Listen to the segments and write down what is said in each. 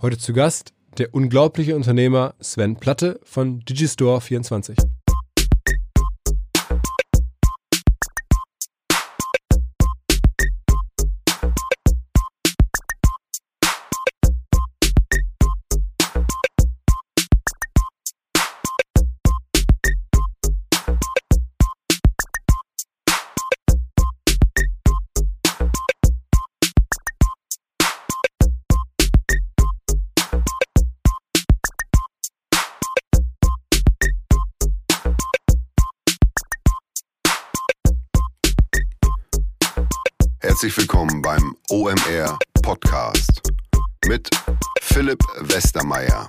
Heute zu Gast der unglaubliche Unternehmer Sven Platte von Digistore 24. mit Philipp Westermeier.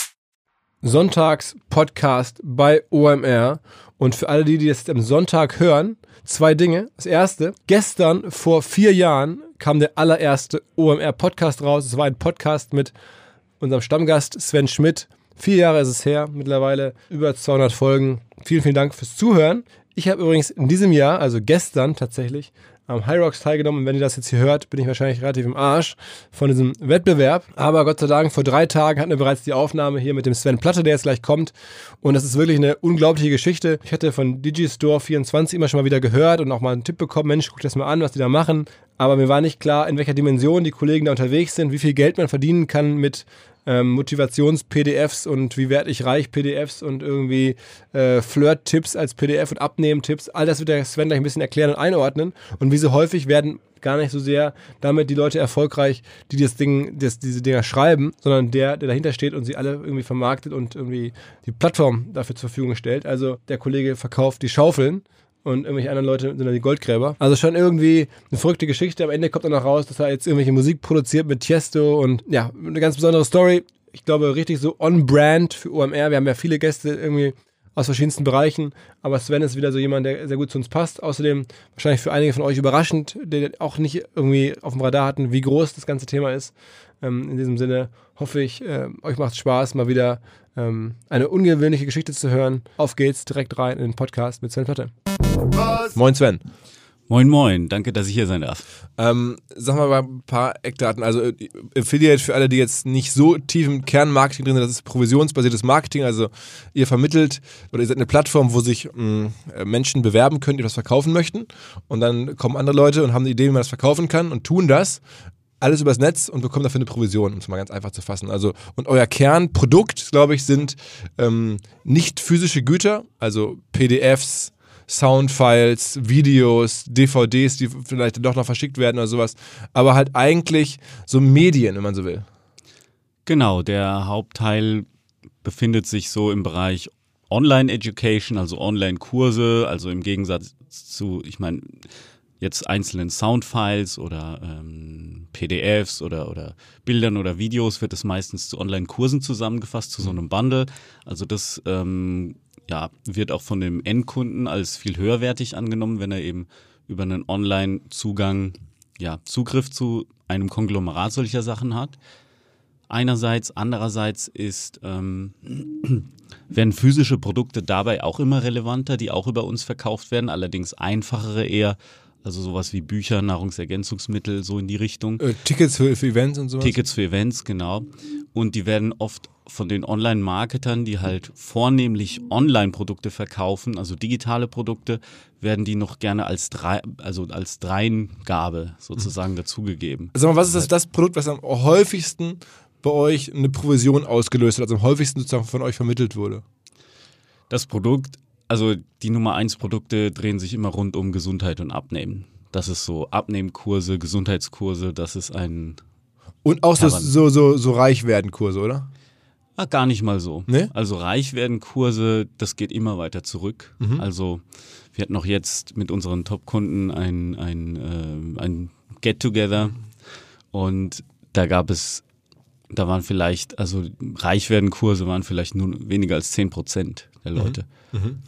Sonntags-Podcast bei OMR. Und für alle die, die jetzt am Sonntag hören, zwei Dinge. Das erste, gestern vor vier Jahren kam der allererste OMR-Podcast raus. Es war ein Podcast mit unserem Stammgast Sven Schmidt. Vier Jahre ist es her, mittlerweile über 200 Folgen. Vielen, vielen Dank fürs Zuhören. Ich habe übrigens in diesem Jahr, also gestern tatsächlich, am High Rocks teilgenommen. Wenn ihr das jetzt hier hört, bin ich wahrscheinlich relativ im Arsch von diesem Wettbewerb. Aber Gott sei Dank, vor drei Tagen hatten wir bereits die Aufnahme hier mit dem Sven Platte, der jetzt gleich kommt. Und das ist wirklich eine unglaubliche Geschichte. Ich hatte von Digistore24 immer schon mal wieder gehört und auch mal einen Tipp bekommen, Mensch, guck das mal an, was die da machen. Aber mir war nicht klar, in welcher Dimension die Kollegen da unterwegs sind, wie viel Geld man verdienen kann mit ähm, Motivations-PDFs und wie werde ich reich PDFs und irgendwie äh, Flirt-Tipps als PDF und Abnehmen-Tipps. All das wird der Sven gleich ein bisschen erklären und einordnen. Und wie so häufig werden gar nicht so sehr damit die Leute erfolgreich, die das Ding, das, diese Dinger schreiben, sondern der, der dahinter steht und sie alle irgendwie vermarktet und irgendwie die Plattform dafür zur Verfügung stellt. Also der Kollege verkauft die Schaufeln und irgendwelche anderen Leute sind dann die Goldgräber. Also schon irgendwie eine verrückte Geschichte. Am Ende kommt dann noch raus, dass er jetzt irgendwelche Musik produziert mit Tiesto und ja, eine ganz besondere Story. Ich glaube, richtig so on-brand für OMR. Wir haben ja viele Gäste irgendwie aus verschiedensten Bereichen, aber Sven ist wieder so jemand, der sehr gut zu uns passt. Außerdem wahrscheinlich für einige von euch überraschend, der auch nicht irgendwie auf dem Radar hatten, wie groß das ganze Thema ist. Ähm, in diesem Sinne hoffe ich, äh, euch macht Spaß, mal wieder ähm, eine ungewöhnliche Geschichte zu hören. Auf geht's direkt rein in den Podcast mit Sven Platte. Was? Moin Sven. Moin Moin, danke, dass ich hier sein darf. Ähm, sag mal ein paar Eckdaten. Also äh, Affiliate für alle, die jetzt nicht so tief im Kernmarketing drin sind, das ist provisionsbasiertes Marketing. Also ihr vermittelt oder ihr seid eine Plattform, wo sich mh, mm, äh, Menschen bewerben können, die was verkaufen möchten. Und dann kommen andere Leute und haben eine Idee, wie man das verkaufen kann und tun das alles übers Netz und bekommen dafür eine Provision, um es mal ganz einfach zu fassen. Also, und euer Kernprodukt, glaube ich, sind ähm, nicht physische Güter, also PDFs, Soundfiles, Videos, DVDs, die vielleicht doch noch verschickt werden oder sowas, aber halt eigentlich so Medien, wenn man so will. Genau, der Hauptteil befindet sich so im Bereich Online-Education, also Online-Kurse, also im Gegensatz zu, ich meine, jetzt einzelnen Soundfiles oder ähm, PDFs oder, oder Bildern oder Videos wird es meistens zu Online-Kursen zusammengefasst, zu so einem Bundle. Also das ähm, ja, wird auch von dem Endkunden als viel höherwertig angenommen, wenn er eben über einen Online-Zugang ja, Zugriff zu einem Konglomerat solcher Sachen hat. Einerseits, andererseits ist, ähm, werden physische Produkte dabei auch immer relevanter, die auch über uns verkauft werden, allerdings einfachere eher, also sowas wie Bücher, Nahrungsergänzungsmittel, so in die Richtung. Äh, Tickets für, für Events und sowas? Tickets für Events, genau. Und die werden oft von den Online-Marketern, die halt vornehmlich Online-Produkte verkaufen, also digitale Produkte, werden die noch gerne als drei, also als Dreingabe sozusagen dazugegeben. Sag mal, was ist das, das Produkt, was am häufigsten bei euch eine Provision ausgelöst hat, also am häufigsten sozusagen von euch vermittelt wurde? Das Produkt, also die Nummer eins Produkte drehen sich immer rund um Gesundheit und Abnehmen. Das ist so Abnehmkurse, Gesundheitskurse, das ist ein Und auch so, so, so, so reich werden Kurse, oder? Ah, gar nicht mal so. Nee? Also reich werden Kurse, das geht immer weiter zurück. Mhm. Also wir hatten noch jetzt mit unseren Top-Kunden ein, ein, äh, ein Get-Together und da gab es, da waren vielleicht, also reich werden Kurse waren vielleicht nur weniger als 10 Prozent der Leute.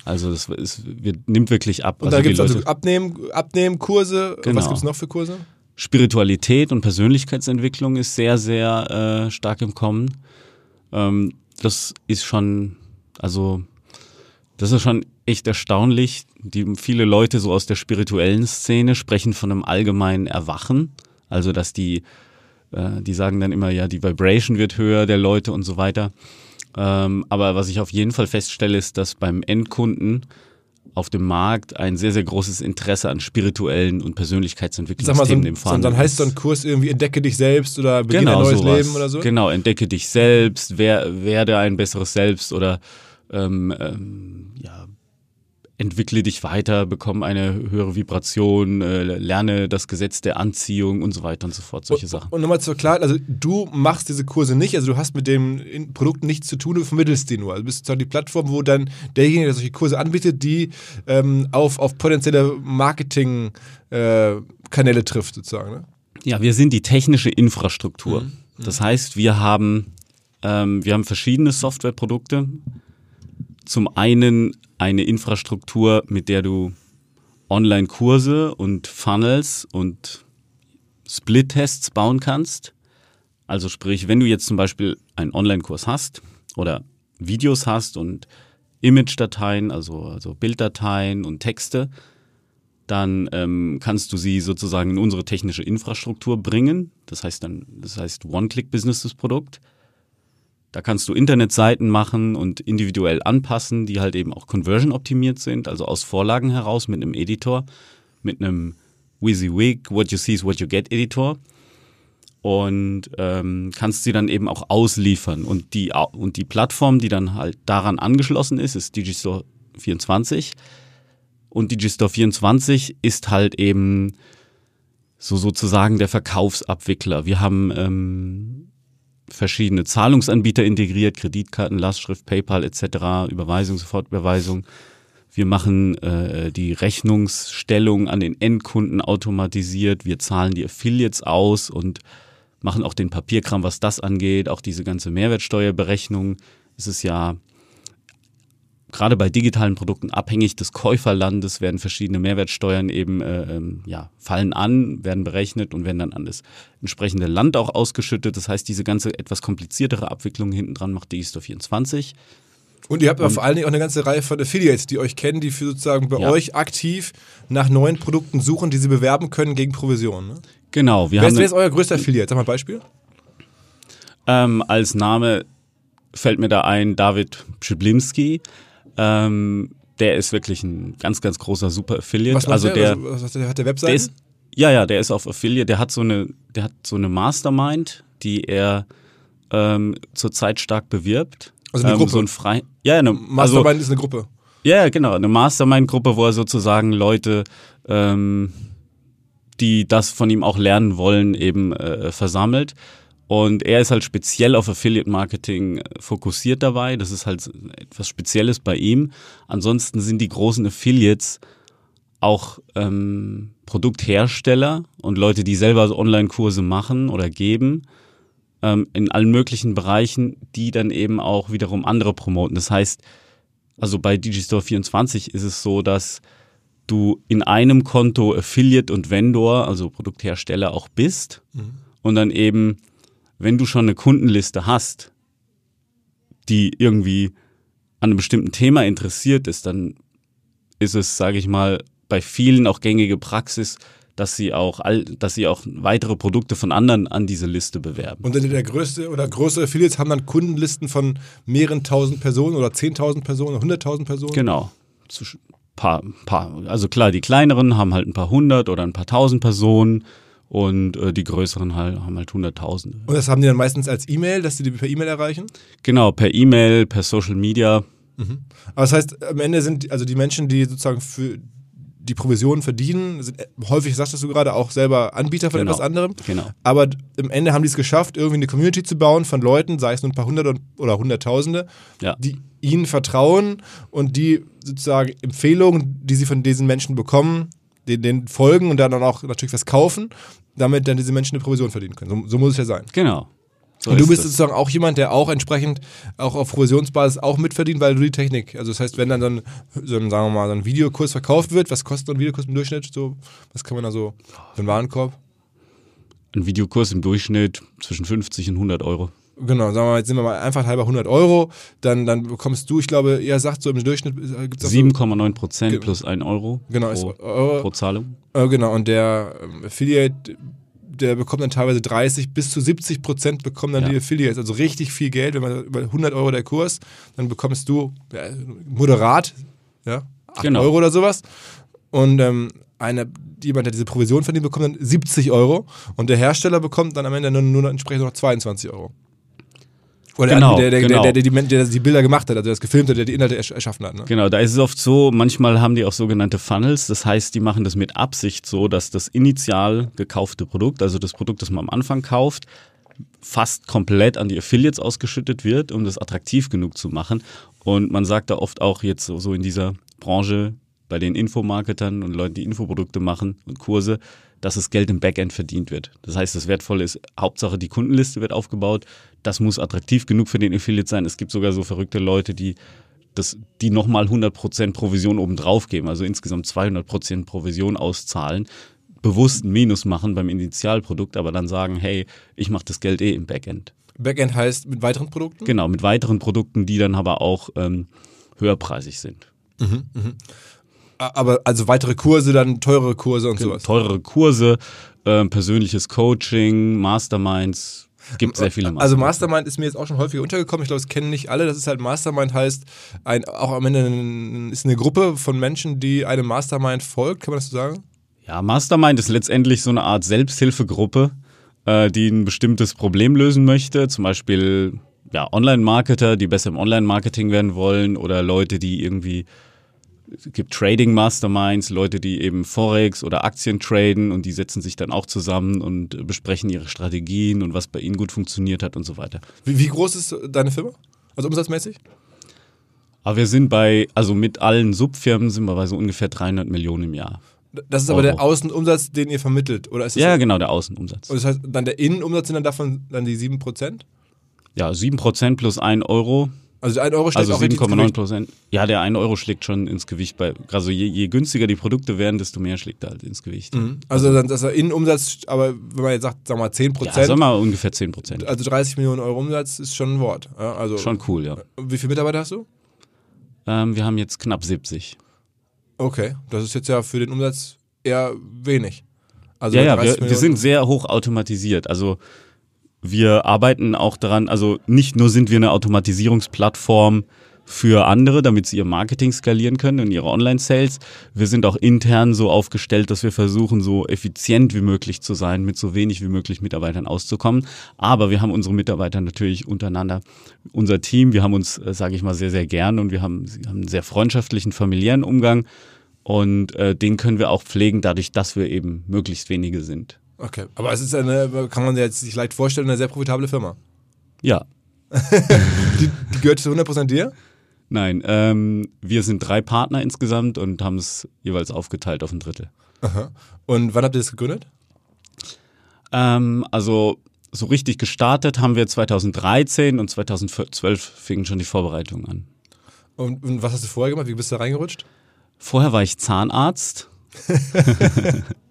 Also das ist, wird, nimmt wirklich ab. Mhm. Und also dann gibt es also Leute- Abnehmen, Abnehmkurse. Genau. Was gibt es noch für Kurse? Spiritualität und Persönlichkeitsentwicklung ist sehr, sehr äh, stark im Kommen. Ähm, das ist schon, also das ist schon echt erstaunlich. Die viele Leute so aus der spirituellen Szene sprechen von einem allgemeinen Erwachen. Also dass die, äh, die sagen dann immer, ja, die Vibration wird höher der Leute und so weiter. Ähm, aber was ich auf jeden Fall feststelle, ist, dass beim Endkunden auf dem Markt ein sehr, sehr großes Interesse an spirituellen und so, Persönlichkeitsentwicklungsthemen im ein, so, dann heißt so ein Kurs irgendwie Entdecke dich selbst oder Beginne genau, ein neues sowas. Leben oder so? Genau, entdecke dich selbst, wer, werde ein besseres Selbst oder ähm, ähm, ja, entwickle dich weiter, bekomme eine höhere Vibration, äh, lerne das Gesetz der Anziehung und so weiter und so fort, solche und, Sachen. Und nochmal zur Klarheit, also du machst diese Kurse nicht, also du hast mit dem Produkt nichts zu tun, du vermittelst die nur. Also du bist sozusagen die Plattform, wo dann derjenige, der solche Kurse anbietet, die ähm, auf, auf potenzielle Marketing-Kanäle äh, trifft sozusagen. Ne? Ja, wir sind die technische Infrastruktur. Mhm. Das heißt, wir haben, ähm, wir haben verschiedene Softwareprodukte. Zum einen eine Infrastruktur, mit der du Online-Kurse und Funnels und Split-Tests bauen kannst. Also sprich, wenn du jetzt zum Beispiel einen Online-Kurs hast oder Videos hast und Image-Dateien, also, also Bilddateien und Texte, dann ähm, kannst du sie sozusagen in unsere technische Infrastruktur bringen. Das heißt dann, das heißt One-Click-Business das Produkt. Da kannst du Internetseiten machen und individuell anpassen, die halt eben auch conversion optimiert sind, also aus Vorlagen heraus mit einem Editor, mit einem WYSIWYG, What You See is What You Get Editor und ähm, kannst sie dann eben auch ausliefern. Und die, und die Plattform, die dann halt daran angeschlossen ist, ist Digistore 24. Und Digistore 24 ist halt eben so sozusagen der Verkaufsabwickler. Wir haben ähm, verschiedene Zahlungsanbieter integriert, Kreditkarten, Lastschrift, PayPal etc., Überweisung, Sofortüberweisung. Wir machen äh, die Rechnungsstellung an den Endkunden automatisiert. Wir zahlen die Affiliates aus und machen auch den Papierkram, was das angeht. Auch diese ganze Mehrwertsteuerberechnung ist es ja gerade bei digitalen Produkten abhängig des Käuferlandes werden verschiedene Mehrwertsteuern eben äh, ähm, ja, fallen an, werden berechnet und werden dann an das entsprechende Land auch ausgeschüttet. Das heißt, diese ganze etwas kompliziertere Abwicklung hinten dran macht Digistore 24. Und ihr habt aber vor allen Dingen auch eine ganze Reihe von Affiliates, die euch kennen, die für sozusagen bei Ja. euch aktiv nach neuen Produkten suchen, die sie bewerben können gegen Provision. Ne? Genau, wir Wer, haben ist, wer ist euer größter Affiliate? Sag mal ein Beispiel. ähm, als Name fällt mir da ein David Przyblimski. Ähm, der ist wirklich ein ganz, ganz großer Super Affiliate. Was also der, also, was, der hat der Webseite? Der ist, ja, ja, der ist auf Affiliate. Der hat so eine, der hat so eine Mastermind, die er ähm, zurzeit stark bewirbt. Also eine ähm, Gruppe? So ein frei, ja, eine, also, Mastermind ist eine Gruppe. ja, genau, eine Mastermind-Gruppe, wo er sozusagen Leute, ähm, die das von ihm auch lernen wollen, eben äh, versammelt. Und er ist halt speziell auf Affiliate Marketing äh, fokussiert dabei. Das ist halt etwas Spezielles bei ihm. Ansonsten sind die großen Affiliates auch ähm, Produkthersteller und Leute, die selber so Online-Kurse machen oder geben ähm, in allen möglichen Bereichen, die dann eben auch wiederum andere promoten. Das heißt, also bei Digistore 24 ist es so, dass du in einem Konto Affiliate und Vendor, also Produkthersteller auch bist und dann eben, wenn du schon eine Kundenliste hast, die irgendwie an einem bestimmten Thema interessiert ist, dann ist es, sage ich mal, bei vielen auch gängige Praxis, dass sie auch all, dass sie auch weitere Produkte von anderen an diese Liste bewerben. Und der größte oder größere Affiliates haben dann Kundenlisten von mehreren tausend Personen oder zehntausend Personen oder hunderttausend Personen? Genau. Paar, paar, also klar, die kleineren haben halt ein paar hundert oder ein paar tausend Personen und äh, die größeren halt, haben halt hunderttausende. Und das haben die dann meistens als E-Mail, dass die die per E-Mail erreichen? Genau, per E-Mail, per Social Media. Aber das heißt, am Ende sind also die Menschen, die sozusagen für die Provisionen verdienen, sind äh, häufig, sagtest du gerade, auch selber Anbieter von Genau. etwas anderem. Genau. Aber im Ende haben die es geschafft, irgendwie eine Community zu bauen von Leuten, sei es nur ein paar hundert und- oder hunderttausende, Ja. die ihnen vertrauen und die sozusagen Empfehlungen, die sie von diesen Menschen bekommen, den, den folgen und dann auch natürlich was kaufen, damit dann diese Menschen eine Provision verdienen können. So, so muss es ja sein. Genau. So und du ist bist es. sozusagen auch jemand, der auch entsprechend auch auf Provisionsbasis auch mitverdient, weil du die Technik, also das heißt, wenn dann so ein, so ein sagen wir mal, so ein Videokurs verkauft wird, was kostet so ein Videokurs im Durchschnitt? So, was kann man da so für einen Warenkorb? ein Videokurs im Durchschnitt zwischen 50 und 100 Euro. Genau, sagen wir mal, jetzt sind wir mal einfach halber 100 Euro, dann, dann bekommst du, ich glaube, ihr sagt so im Durchschnitt gibt es 7,9 Prozent Ge- plus 1 Euro Genau, ist pro, Euro. pro Zahlung. Äh, genau, und der ähm, Affiliate, der bekommt dann teilweise 30 bis zu 70 Prozent bekommen dann Ja. die Affiliates. Also richtig viel Geld, wenn man über 100 Euro der Kurs, dann bekommst du ja, moderat, ja, 8 Genau. Euro oder sowas. Und ähm, einer, jemand, der diese Provision verdient, bekommt dann 70 Euro und der Hersteller bekommt dann am Ende nur, nur entsprechend noch 22 Euro. Oder Genau, der, der, genau. der, der, der, die, der die Bilder gemacht hat, also der das gefilmt hat, der die Inhalte ersch- erschaffen hat. Ne? Genau, da ist es oft so, manchmal haben die auch sogenannte Funnels. Das heißt, die machen das mit Absicht so, dass das initial gekaufte Produkt, also das Produkt, das man am Anfang kauft, fast komplett an die Affiliates ausgeschüttet wird, um das attraktiv genug zu machen. Und man sagt da oft auch jetzt so, so in dieser Branche bei den Infomarketern und Leuten, die Infoprodukte machen und Kurse, dass das Geld im Backend verdient wird. Das heißt, das Wertvolle ist, Hauptsache die Kundenliste wird aufgebaut. Das muss attraktiv genug für den Affiliate sein. Es gibt sogar so verrückte Leute, die das, die nochmal 100% Provision obendrauf geben, also insgesamt 200% Provision auszahlen, bewusst einen Minus machen beim Initialprodukt, aber dann sagen, hey, ich mache das Geld eh im Backend. Backend heißt mit weiteren Produkten? Genau, mit weiteren Produkten, die dann aber auch ähm, höherpreisig sind. Aber also weitere Kurse, dann teurere Kurse und sowas. Teurere Kurse, ähm, persönliches Coaching, Masterminds, gibt sehr viele Also Mastermind ist mir jetzt auch schon häufiger untergekommen. Ich glaube, das kennen nicht alle. Das ist halt Mastermind heißt ein, auch am Ende ein, ist eine Gruppe von Menschen, die einem Mastermind folgt. Kann man das so sagen? Ja, Mastermind ist letztendlich so eine Art Selbsthilfegruppe, äh, die ein bestimmtes Problem lösen möchte. Zum Beispiel ja, Online-Marketer, die besser im Online-Marketing werden wollen oder Leute, die irgendwie es gibt Trading Masterminds, Leute, die eben Forex oder Aktien traden und die setzen sich dann auch zusammen und besprechen ihre Strategien und was bei ihnen gut funktioniert hat und so weiter. Wie, wie groß ist deine Firma? Also umsatzmäßig? Aber wir sind bei, also mit allen Subfirmen sind wir bei so ungefähr 300 Millionen im Jahr. Das ist aber Euro. der Außenumsatz, den ihr vermittelt, oder ist das Ja, genau, der Außenumsatz. Und das heißt, dann der Innenumsatz sind dann davon dann die 7%? Ja, 7% plus 1 Euro, Also der 1 Euro schlägt also auch richtig ins 7,9 Gewicht. Prozent. Ja, der 1 Euro schlägt schon ins Gewicht. Bei, also je, je günstiger die Produkte werden, desto mehr schlägt er halt ins Gewicht. Also dann ist der Innenumsatz, aber wenn man jetzt sagt, sagen wir mal 10%, Ja, sagen wir mal ungefähr 10 Prozent. also 30 Millionen Euro Umsatz ist schon ein Wort. Also Schon cool, ja. Wie viele Mitarbeiter hast du? Ähm, wir haben jetzt knapp 70. Okay, das ist jetzt ja für den Umsatz eher wenig. Also Ja, ja, 30 wir, wir sind sehr hoch automatisiert. Also wir arbeiten auch daran, also nicht nur sind wir eine Automatisierungsplattform für andere, damit sie ihr Marketing skalieren können und ihre Online-Sales. Wir sind auch intern so aufgestellt, dass wir versuchen, so effizient wie möglich zu sein, mit so wenig wie möglich Mitarbeitern auszukommen. Aber wir haben unsere Mitarbeiter natürlich untereinander, unser Team, wir haben uns, sage ich mal, sehr, sehr gern und wir haben, haben einen sehr freundschaftlichen, familiären Umgang. Und äh, den können wir auch pflegen, dadurch, dass wir eben möglichst wenige sind. Okay, aber es ist eine, kann man jetzt sich leicht vorstellen, eine sehr profitable Firma. Ja, Die, die gehört zu 100% dir? nein, ähm, wir sind drei Partner insgesamt und haben es jeweils aufgeteilt auf ein Drittel. Aha. Und wann habt ihr das gegründet? Ähm, also so richtig gestartet haben wir 2013 und 2012 fingen schon die Vorbereitungen an. Und, und was hast du vorher gemacht? Wie bist du da reingerutscht? Vorher war ich Zahnarzt.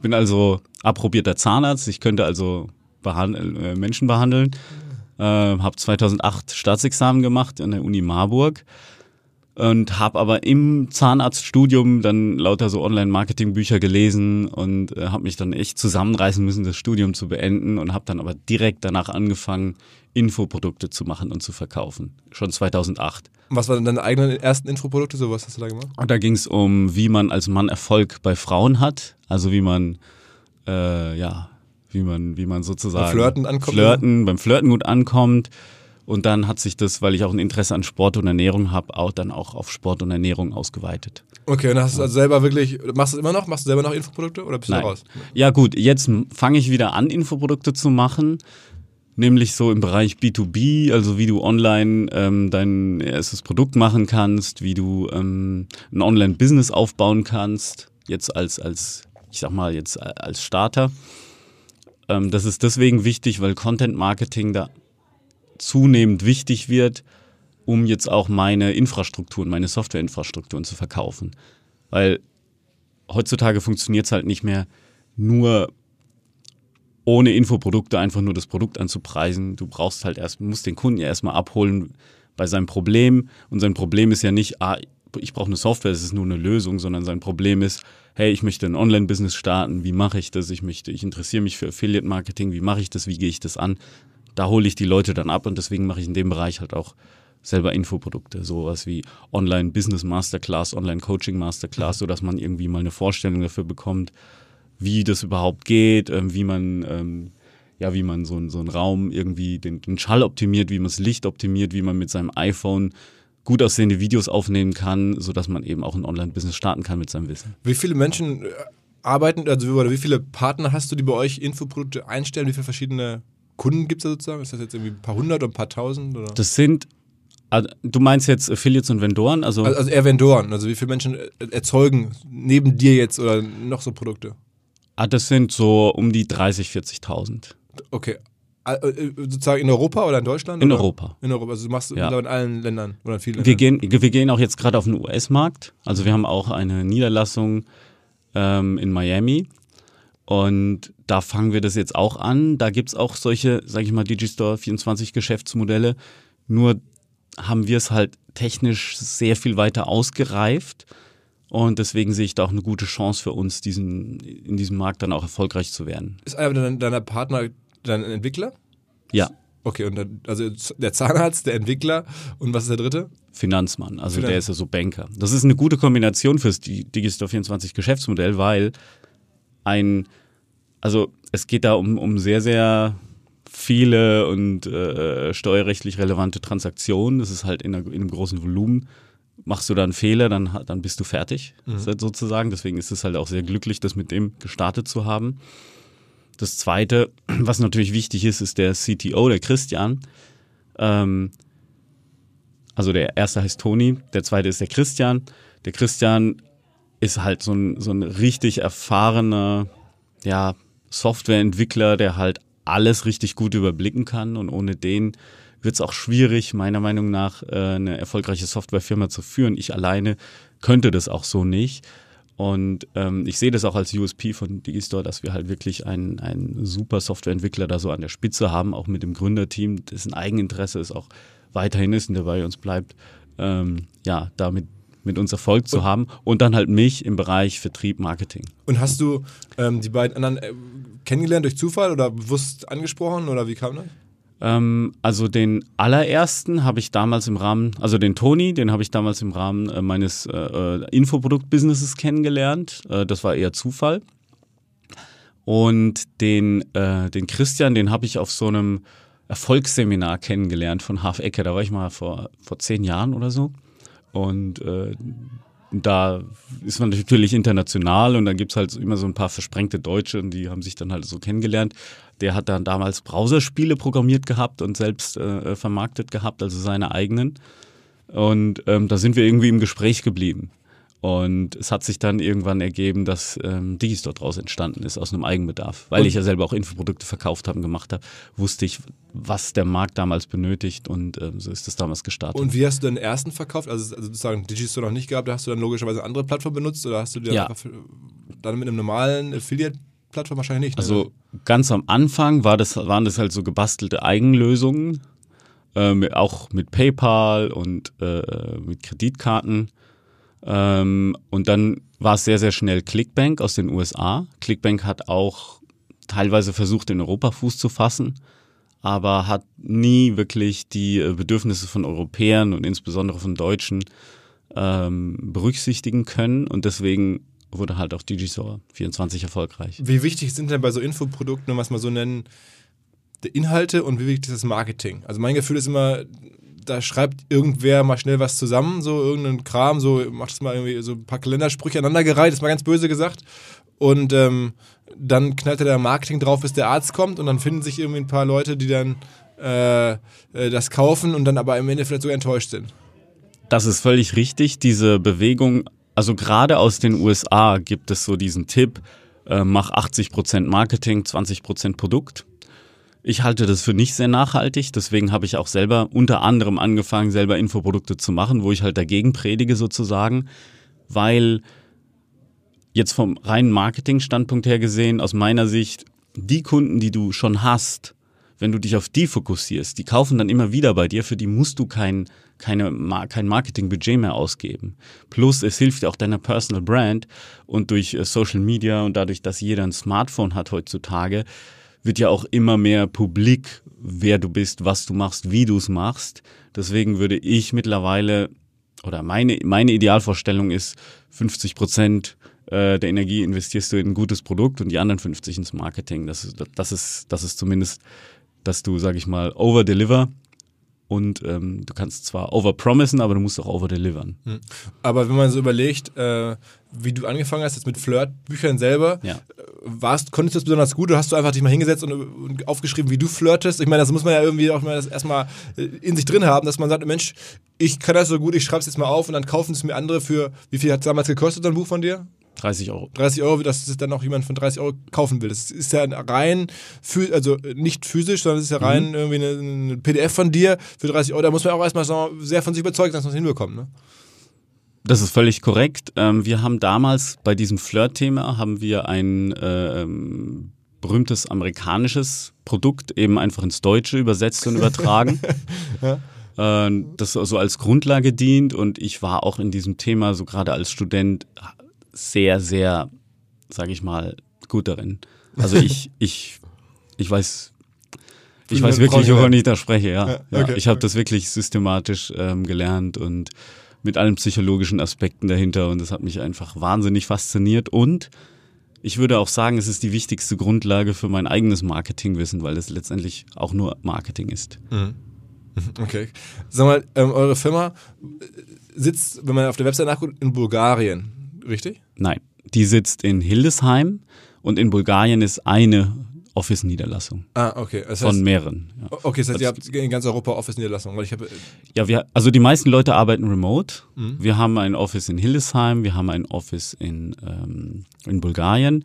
ich bin also approbierter Zahnarzt. Ich könnte also behand äh, Menschen behandeln. Äh, habe 2008 Staatsexamen gemacht an der Uni Marburg und habe aber im Zahnarztstudium dann lauter so Online-Marketing-Bücher gelesen und äh, habe mich dann echt zusammenreißen müssen, das Studium zu beenden und habe dann aber direkt danach angefangen, Infoprodukte zu machen und zu verkaufen. Schon 2008. Was waren deine eigenen ersten Infoprodukte? So was hast du da gemacht? Und da ging es um, wie man als Mann Erfolg bei Frauen hat, also wie man äh, ja wie man wie man sozusagen beim Flirten ankommt. Flirten, beim Flirten gut ankommt und dann hat sich das, weil ich auch ein Interesse an Sport und Ernährung habe, auch dann auch auf Sport und Ernährung ausgeweitet. Okay, und hast du also selber wirklich, machst du das immer noch? Machst du selber noch Infoprodukte oder bist Nein. du raus? Ja gut, jetzt fange ich wieder an, Infoprodukte zu machen. Nämlich so im Bereich B2B, also wie du online ähm, dein erstes Produkt machen kannst, wie du ähm, ein Online-Business aufbauen kannst, jetzt als, als, ich sag mal, jetzt als Starter. Ähm, das ist deswegen wichtig, weil Content Marketing da zunehmend wichtig wird, um jetzt auch meine Infrastrukturen, meine Softwareinfrastrukturen zu verkaufen. Weil heutzutage funktioniert es halt nicht mehr nur ohne Infoprodukte einfach nur das Produkt anzupreisen. Du brauchst halt erst, musst den Kunden ja erstmal abholen bei seinem Problem. Und sein Problem ist ja nicht, ah, ich brauche eine Software, es ist nur eine Lösung, sondern sein Problem ist, hey, ich möchte ein Online-Business starten, wie mache ich das? Ich möchte, ich interessiere mich für Affiliate-Marketing, wie mache ich das, wie gehe ich das an? da hole ich die Leute dann ab und deswegen mache ich in dem Bereich halt auch selber Infoprodukte, sowas wie Online Business Masterclass, Online Coaching Masterclass, so dass man irgendwie mal eine Vorstellung dafür bekommt, wie das überhaupt geht, ähm, wie man ähm, ja, wie man so, so einen Raum irgendwie den, den Schall optimiert, wie man das Licht optimiert, wie man mit seinem iPhone gut aussehende Videos aufnehmen kann, so dass man eben auch ein Online-Business starten kann mit seinem Wissen. Wie viele Menschen äh, arbeiten, also wie viele Partner hast du, die bei euch Infoprodukte einstellen? Wie viele verschiedene Kunden gibt es da sozusagen? Ist das jetzt irgendwie ein paar hundert oder ein paar tausend? Oder? Das sind, also, du meinst jetzt Affiliates und Vendoren? Also, also, also eher Vendoren. Also wie viele Menschen erzeugen neben dir jetzt oder noch so Produkte? Ah, das sind so um die 30, 40.000. Okay. Äh, sozusagen in Europa oder in Deutschland? In oder? Europa. In Europa. Also du machst Ja. in allen Ländern oder in vielen Wir Ländern. gehen, wir gehen auch jetzt gerade auf den US-Markt. Also wir haben auch eine Niederlassung ähm, in Miami. Und da fangen wir das jetzt auch an. Da gibt's auch solche, sage ich mal, Digistore 24 Geschäftsmodelle. Nur haben wir es halt technisch sehr viel weiter ausgereift. Und deswegen sehe ich da auch eine gute Chance für uns, diesen, in diesem Markt dann auch erfolgreich zu werden. Ist einer deiner- deiner Partner dein Entwickler? Ja, Okay, und dann, also der Zahnarzt, der Entwickler und was ist der dritte? Finanzmann. Also Finanz- der ist ja so Banker. Das ist eine gute Kombination fürs Di- Digistore 24 Geschäftsmodell, weil ein, also es geht da um, um sehr, sehr viele und äh, steuerrechtlich relevante Transaktionen. Das ist halt in, einer, in einem großen Volumen. Machst du da einen Fehler, dann, dann bist du fertig, so- sozusagen. Deswegen ist es halt auch sehr glücklich, das mit dem gestartet zu haben. Das zweite, was natürlich wichtig ist, ist der CTO, der Christian. Ähm, also der erste heißt Toni, der zweite ist der Christian. Der Christian ist halt so ein, so ein richtig erfahrener ja, Softwareentwickler, der halt alles richtig gut überblicken kann und ohne den wird es auch schwierig, meiner Meinung nach, äh, eine erfolgreiche Softwarefirma zu führen. Ich alleine könnte das auch so nicht. Und ähm, ich sehe das auch als USP von Digistore, dass wir halt wirklich einen, einen super Softwareentwickler da so an der Spitze haben, auch mit dem Gründerteam, dessen Eigeninteresse es auch weiterhin ist und der bei uns bleibt, ähm, ja, damit mit uns Erfolg zu haben und dann halt mich im Bereich Vertrieb, Marketing. Und hast du ähm, die beiden anderen äh, kennengelernt durch Zufall oder bewusst angesprochen oder wie kam das? Ähm, also den allerersten habe ich damals im Rahmen, also den Toni, den habe ich damals im Rahmen äh, meines äh, äh, Infoprodukt-Businesses kennengelernt. Äh, das war eher Zufall. Und den, äh, den Christian, den habe ich auf so einem Erfolgsseminar kennengelernt von Half Ecke. Da war ich mal vor, vor zehn Jahren oder so. Und äh, da ist man natürlich international und dann gibt's halt immer so ein paar versprengte Deutsche und die haben sich dann halt so kennengelernt. Der hat dann damals Browserspiele programmiert gehabt und selbst äh, vermarktet gehabt, also seine eigenen. Und ähm, da sind wir irgendwie im Gespräch geblieben. Und es hat sich dann irgendwann ergeben, dass ähm, Digistore daraus entstanden ist, aus einem Eigenbedarf. Weil Und- ich ja selber auch Infoprodukte verkauft habe und gemacht habe, wusste ich, was der Markt damals benötigt und ähm, so ist es damals gestartet. Und wie hast du deinen ersten verkauft? Also, also sozusagen Digistore noch nicht gehabt, da hast du dann logischerweise eine andere Plattform benutzt oder hast du dir Ja. dann mit einem normalen Affiliate-Plattform wahrscheinlich nicht? Ne? Also ganz am Anfang war das, waren das halt so gebastelte Eigenlösungen, ähm, auch mit PayPal und äh, mit Kreditkarten. Ähm, und dann war es sehr, sehr schnell Clickbank aus den USA. Clickbank hat auch teilweise versucht, in Europa Fuß zu fassen, aber hat nie wirklich die äh, Bedürfnisse von Europäern und insbesondere von Deutschen ähm, berücksichtigen können. Und deswegen wurde halt auch Digistore 24 erfolgreich. Wie wichtig sind denn bei so Infoprodukten, es mal so nennen, die Inhalte und wie wichtig ist das Marketing? Also mein Gefühl ist immer, da schreibt irgendwer mal schnell was zusammen, so irgendeinen Kram, so macht es mal irgendwie so ein paar Kalendersprüche aneinandergereiht, ist mal ganz böse gesagt. Und ähm, dann knallt er da Marketing drauf, bis der Arzt kommt und dann finden sich irgendwie ein paar Leute, die dann äh, äh, das kaufen und dann aber am Ende vielleicht so enttäuscht sind. Das ist völlig richtig. Diese Bewegung, also gerade aus den USA gibt es so diesen Tipp, äh, mach 80% Marketing, 20% Produkt. Ich halte das für nicht sehr nachhaltig, deswegen habe ich auch selber unter anderem angefangen, selber Infoprodukte zu machen, wo ich halt dagegen predige sozusagen, weil jetzt vom reinen Marketing-Standpunkt her gesehen, aus meiner Sicht, die Kunden, die du schon hast, wenn du dich auf die fokussierst, die kaufen dann immer wieder bei dir, für die musst du kein, keine, kein Marketingbudget mehr ausgeben. Plus es hilft auch deiner Personal Brand und durch äh, Social Media und dadurch, dass jeder ein Smartphone hat heutzutage, wird ja auch immer mehr publik, wer du bist, was du machst, wie du es machst. Deswegen würde ich mittlerweile, oder meine, meine Idealvorstellung ist, 50 Prozent äh, der Energie investierst du in ein gutes Produkt und die anderen 50 ins Marketing. Das das ist, das ist zumindest, dass du, sag ich mal, over-deliver und ähm, du kannst zwar over-promisen, aber du musst auch over-delivern. Aber wenn man so überlegt, äh, wie du angefangen hast, jetzt mit Flirtbüchern selber, Ja. äh, warst, konntest du das besonders gut oder hast du einfach dich mal hingesetzt und, und aufgeschrieben, wie du flirtest? Ich meine, das muss man ja irgendwie auch mal das erstmal äh, in sich drin haben, dass man sagt, Mensch, ich kann das so gut, ich schreibe es jetzt mal auf und dann kaufen es mir andere für, wie viel hat es damals gekostet, so ein Buch von dir? 30 Euro. 30 Euro, dass es dann auch jemand von 30 Euro kaufen will. Das ist ja rein, also nicht physisch, sondern es ist ja rein irgendwie eine, eine PDF von dir für 30 Euro. Da muss man auch erstmal sehr von sich überzeugt, sein, dass man es hinbekommt. Ne? Das ist völlig korrekt. Ähm, wir haben damals bei diesem Flirt-Thema haben wir ein äh, ähm, berühmtes amerikanisches Produkt eben einfach ins Deutsche übersetzt und übertragen. äh, das so als Grundlage dient und ich war auch in diesem Thema so gerade als Student sehr, sehr, sage ich mal, gut darin. Also ich, ich, ich weiß, ich weiß wirklich, wovon ich da spreche, ja. Ja, ja okay, ich habe okay. das wirklich systematisch ähm, gelernt und mit allen psychologischen Aspekten dahinter und das hat mich einfach wahnsinnig fasziniert und ich würde auch sagen, es ist die wichtigste Grundlage für mein eigenes Marketingwissen, weil es letztendlich auch nur Marketing ist. Okay. Sag mal, ähm, eure Firma äh, sitzt, wenn man auf der Website nachguckt, in Bulgarien, richtig? Nein, die sitzt in Hildesheim und in Bulgarien ist eine Office-Niederlassung Ah, okay. Das von heißt, mehreren. Ja. okay, das heißt, ihr habt in ganz Europa Office-Niederlassungen, weil ich habe. Ja, wir, also die meisten Leute arbeiten remote. Wir haben ein Office in Hildesheim, wir haben ein Office in, ähm, in Bulgarien.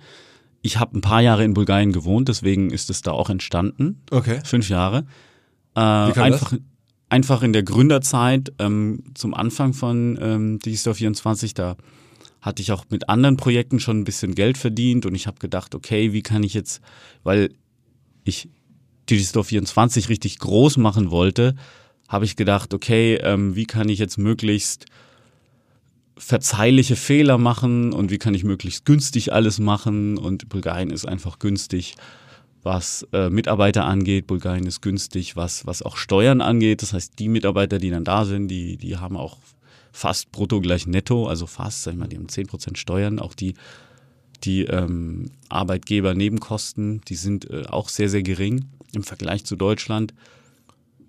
Ich habe ein paar Jahre in Bulgarien gewohnt, deswegen ist es da auch entstanden. Okay. Fünf Jahre. Äh, einfach, einfach in der Gründerzeit, ähm, zum Anfang von ähm, Digistore 24, da hatte ich auch mit anderen Projekten schon ein bisschen Geld verdient und ich habe gedacht, okay, wie kann ich jetzt, weil ich Digistore 24 richtig groß machen wollte, habe ich gedacht, okay, ähm, wie kann ich jetzt möglichst verzeihliche Fehler machen und wie kann ich möglichst günstig alles machen und Bulgarien ist einfach günstig, was äh, Mitarbeiter angeht. Bulgarien ist günstig, was, was auch Steuern angeht. Das heißt, die Mitarbeiter, die dann da sind, die, die haben auch fast brutto gleich netto, also fast, sag ich mal, die haben 10% Steuern. Auch die, die ähm, Arbeitgeber-Nebenkosten, die sind äh, auch sehr, sehr gering im Vergleich zu Deutschland.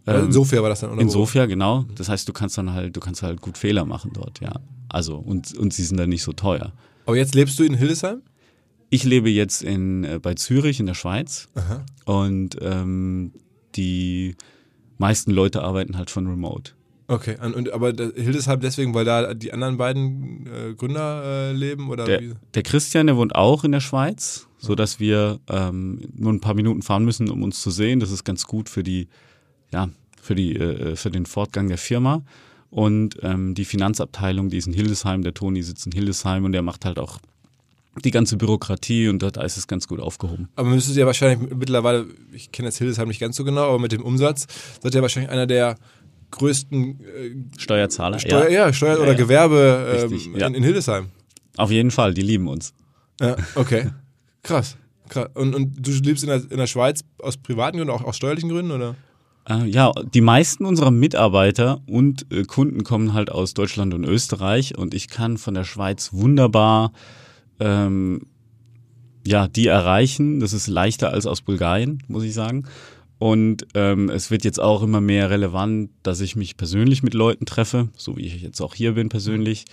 in Sofia war das dann. In? Sofia, genau. Das heißt, du kannst dann halt, du kannst halt gut Fehler machen dort, ja. Also, und, und sie sind dann nicht so teuer. Aber jetzt lebst du in Hildesheim? Ich lebe jetzt in, äh, bei Zürich in der Schweiz und ähm, die meisten Leute arbeiten halt von Remote. Okay, und, und, aber Hildesheim deswegen, weil da die anderen beiden äh, Gründer äh, leben? Oder Der, der Christian, der wohnt auch in der Schweiz, so dass wir ähm, nur ein paar Minuten fahren müssen, um uns zu sehen. Das ist ganz gut für die, ja, für die, äh, für den Fortgang der Firma. Und ähm, die Finanzabteilung, die ist in Hildesheim, der Toni sitzt in Hildesheim und der macht halt auch die ganze Bürokratie und da da ist es ganz gut aufgehoben. Aber müsstet ihr wahrscheinlich mittlerweile, ich kenne jetzt Hildesheim nicht ganz so genau, aber mit dem Umsatz seid ihr wahrscheinlich einer der größten äh, Steuerzahler, Steuer, ja. Steuer- Ja, oder ja. Gewerbe ähm, Richtig, ja. in, in Hildesheim. Auf jeden Fall, die lieben uns. Ja, okay. Krass. Krass. Und, und du lebst in der, in der Schweiz aus privaten Gründen, auch aus steuerlichen Gründen, oder? Äh, ja, die meisten unserer Mitarbeiter und äh, Kunden kommen halt aus Deutschland und Österreich und ich kann von der Schweiz wunderbar ähm, ja, die erreichen. Das ist leichter als aus Bulgarien, muss ich sagen. Und ähm, es wird jetzt auch immer mehr relevant, dass ich mich persönlich mit Leuten treffe, so wie ich jetzt auch hier bin persönlich.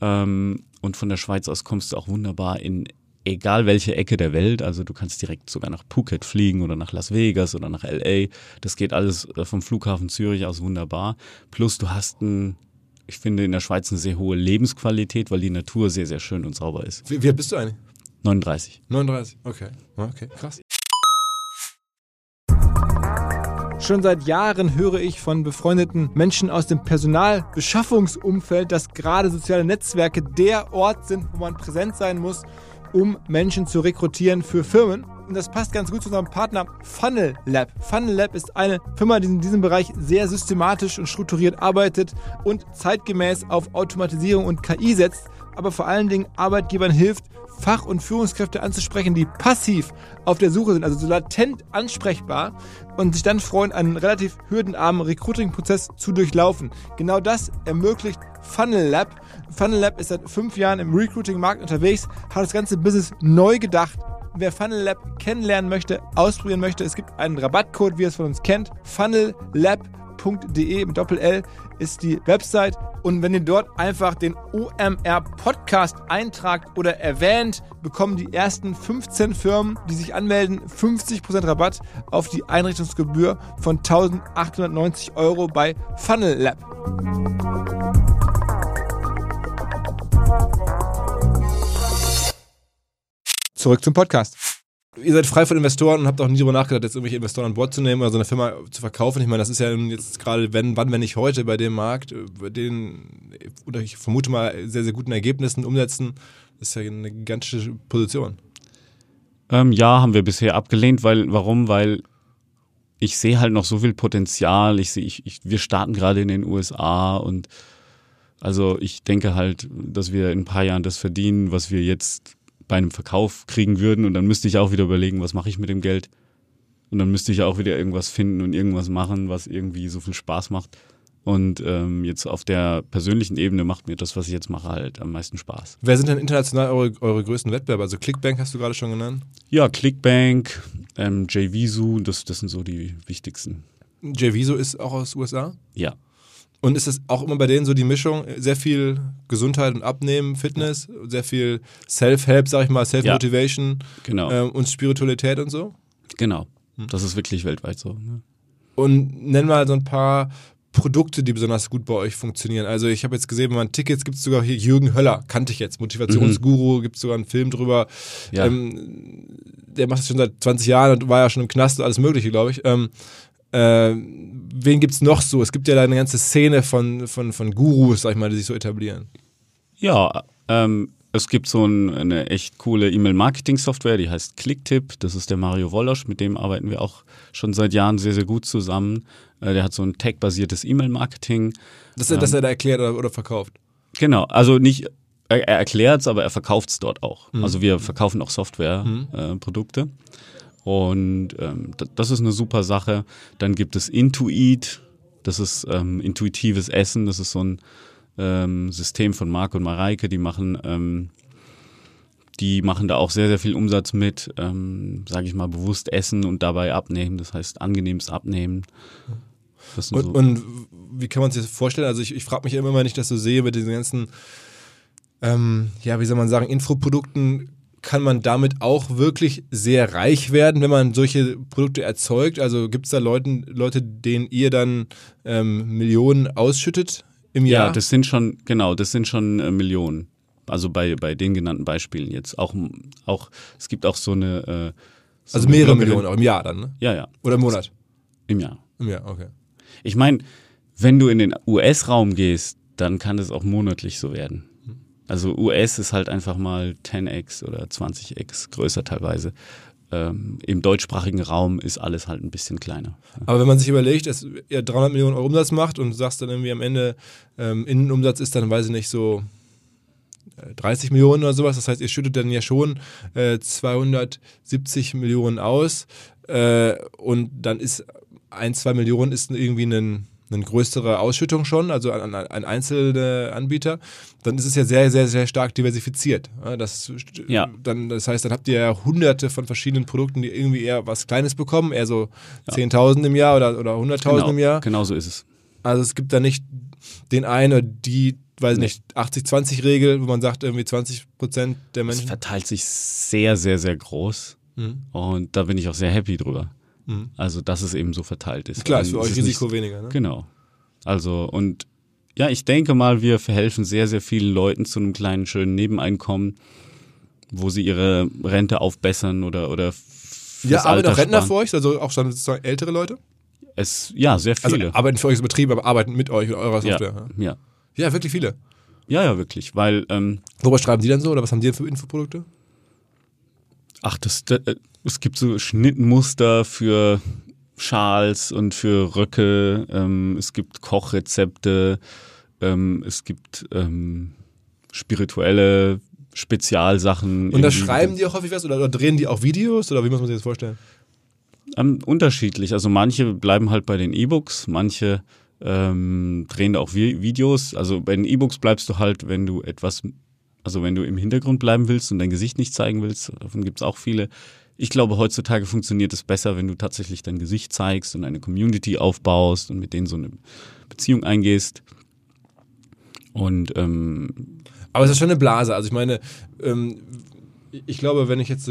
Ähm, und von der Schweiz aus kommst du auch wunderbar in egal welche Ecke der Welt. Also du kannst direkt sogar nach Phuket fliegen oder nach Las Vegas oder nach LA. Das geht alles äh, vom Flughafen Zürich aus wunderbar. Plus du hast ein, ich finde in der Schweiz eine sehr hohe Lebensqualität, weil die Natur sehr, sehr schön und sauber ist. Wie, wie alt bist du eigentlich? 39. 39. Okay. Okay, krass. Schon seit Jahren höre ich von befreundeten Menschen aus dem Personalbeschaffungsumfeld, dass gerade soziale Netzwerke der Ort sind, wo man präsent sein muss, um Menschen zu rekrutieren für Firmen. Und das passt ganz gut zu unserem Partner Funnel Lab. Funnel Lab ist eine Firma, die in diesem Bereich sehr systematisch und strukturiert arbeitet und zeitgemäß auf Automatisierung und KI setzt, aber vor allen Dingen Arbeitgebern hilft, Fach- und Führungskräfte anzusprechen, die passiv auf der Suche sind, also so latent ansprechbar und sich dann freuen, einen relativ hürdenarmen Recruiting-Prozess zu durchlaufen. Genau das ermöglicht Funnel Lab. Funnel Lab ist seit fünf Jahren im Recruiting-Markt unterwegs, hat das ganze Business neu gedacht. Wer Funnel Lab kennenlernen möchte, ausprobieren möchte, es gibt einen Rabattcode, wie ihr es von uns kennt, funnellab.de mit Doppel-L ist die Website. Und wenn ihr dort einfach den OMR Podcast eintragt oder erwähnt, bekommen die ersten 15 Firmen, die sich anmelden, 50% Rabatt auf die Einrichtungsgebühr von 1890 Euro bei Funnel Lab. Zurück zum Podcast. Ihr seid frei von Investoren und habt auch nie darüber nachgedacht, jetzt irgendwelche Investoren an Bord zu nehmen oder so eine Firma zu verkaufen. Ich meine, das ist ja jetzt gerade, wenn, wann, wenn nicht heute, bei dem Markt, bei den, oder ich vermute mal, sehr, sehr guten Ergebnissen, Umsätzen, ist ja eine gigantische Position. Ähm, ja, haben wir bisher abgelehnt, weil, warum? Weil ich sehe halt noch so viel Potenzial. Ich sehe, ich, ich, wir starten gerade in den USA und also ich denke halt, dass wir in ein paar Jahren das verdienen, was wir jetzt bei einem Verkauf kriegen würden und dann müsste ich auch wieder überlegen, was mache ich mit dem Geld? Und dann müsste ich auch wieder irgendwas finden und irgendwas machen, was irgendwie so viel Spaß macht. Und ähm, jetzt auf der persönlichen Ebene macht mir das, was ich jetzt mache, halt am meisten Spaß. Wer sind denn international eure, eure größten Wettbewerber? Also Clickbank hast du gerade schon genannt. Ja, Clickbank, ähm, JVisu, das, das sind so die wichtigsten. JViso ist auch aus USA. Ja. Und ist das auch immer bei denen so die Mischung? Sehr viel Gesundheit und Abnehmen, Fitness, sehr viel Self-Help, sag ich mal, Self-Motivation Genau, ähm, und Spiritualität und so? genau. Das ist wirklich weltweit so. Ne? Und nenn mal so ein paar Produkte, die besonders gut bei euch funktionieren. Also ich habe jetzt gesehen, wenn man Tickets gibt es sogar hier Jürgen Höller, kannte ich jetzt, Motivationsguru, gibt es sogar einen Film drüber. Ja. Ähm, der macht das schon seit 20 Jahren und war ja schon im Knast und alles mögliche, glaube ich. Ähm, äh, wen gibt es noch so? Es gibt ja da eine ganze Szene von, von, von Gurus, sag ich mal, die sich so etablieren. Ja, ähm, es gibt so ein, eine echt coole E-Mail-Marketing-Software, die heißt Clicktip. Das ist der Mario Wollosch, mit dem arbeiten wir auch schon seit Jahren sehr, sehr gut zusammen. Äh, der hat so ein tag-basiertes E-Mail-Marketing. Das, dass er da erklärt oder, oder verkauft. Genau, also nicht, er, er erklärt es, aber er verkauft es dort auch. Also wir verkaufen auch Software-Produkte. Äh, Produkte. Und ähm, das ist eine super Sache. Dann gibt es Intuit, das ist ähm, intuitives Essen, das ist so ein ähm, System von Marc und Mareike, die machen, ähm, die machen da auch sehr, sehr viel Umsatz mit, ähm, sage ich mal, bewusst essen und dabei abnehmen, das heißt angenehmes Abnehmen. Und, so, und wie kann man sich das vorstellen? Also ich, ich frage mich immer, wenn ich das so sehe mit diesen ganzen, ähm, ja, wie soll man sagen, Infoprodukten, kann man damit auch wirklich sehr reich werden, wenn man solche Produkte erzeugt? Also gibt es da Leuten, Leute, denen ihr dann ähm, Millionen ausschüttet im Jahr? Ja, das sind schon, genau, das sind schon äh, Millionen. Also bei, bei den genannten Beispielen jetzt. Auch, auch es gibt auch so eine. Äh, so also eine mehrere Glocke- Millionen auch im Jahr dann, ne? Ja, ja, Oder im Monat? im Jahr. Im Jahr, okay. Ich meine, wenn du in den US-Raum gehst, dann kann das auch monatlich so werden. Also US ist halt einfach mal 10x oder 20x größer teilweise. Ähm, Im deutschsprachigen Raum ist alles halt ein bisschen kleiner. Aber wenn man sich überlegt, dass ihr 300 Millionen Euro Umsatz macht und sagst dann irgendwie am Ende, ähm, Innenumsatz ist dann, weiß ich nicht, so äh, 30 Millionen oder sowas. Das heißt, ihr schüttet dann ja schon äh, 270 Millionen aus äh, und dann ist ein, zwei Millionen ist irgendwie ein eine größere Ausschüttung schon, also an, an einzelne Anbieter, dann ist es ja sehr, sehr, sehr stark diversifiziert. Ja, Das, Ja. Dann, das heißt, dann habt ihr ja hunderte von verschiedenen Produkten, die irgendwie eher was Kleines bekommen, eher so 10.000 im Jahr oder, oder 100.000 Genau, im Jahr. genau so ist es. Also es gibt da nicht den einen oder die, weiß nicht, 80-20-Regel, wo man sagt, irgendwie 20 Prozent der Es Menschen. verteilt sich sehr, sehr, sehr groß. Mhm. Und da bin ich auch sehr happy drüber. Mhm. Also, dass es eben so verteilt ist. Klar, ist für es euch nicht- Risiko weniger. Ne? Genau. Also, und ja, ich denke mal, wir verhelfen sehr, sehr vielen Leuten zu einem kleinen, schönen Nebeneinkommen, wo sie ihre Rente aufbessern oder, oder Ja, arbeiten Alter auch Rentner sparen. für euch, also auch schon sozusagen ältere Leute? Es, ja, sehr Also viele. arbeiten für euch so Betriebe, aber arbeiten mit euch und eurer ja, Software. ja. Ja, wirklich viele. ja, ja, wirklich. Weil, ähm, Worüber schreiben die dann so oder was haben die denn für Infoprodukte? ach, das, da- äh, es gibt so Schnittmuster für Schals und für Röcke. Ähm, es gibt Kochrezepte. Ähm, es gibt ähm, spirituelle Spezialsachen. Und da schreiben die auch häufig was oder, oder drehen die auch Videos oder wie muss man sich das vorstellen? Ähm, unterschiedlich. Also manche bleiben halt bei den E-Books, manche ähm, drehen da auch Vi Videos. Also bei den E-Books bleibst du halt, wenn du etwas, also wenn du im Hintergrund bleiben willst und dein Gesicht nicht zeigen willst, davon gibt es auch viele. Ich glaube, heutzutage funktioniert es besser, wenn du tatsächlich dein Gesicht zeigst und eine Community aufbaust und mit denen so eine Beziehung eingehst. Und ähm, Aber es ist schon eine Blase. Also ich meine, ähm, ich glaube, wenn ich jetzt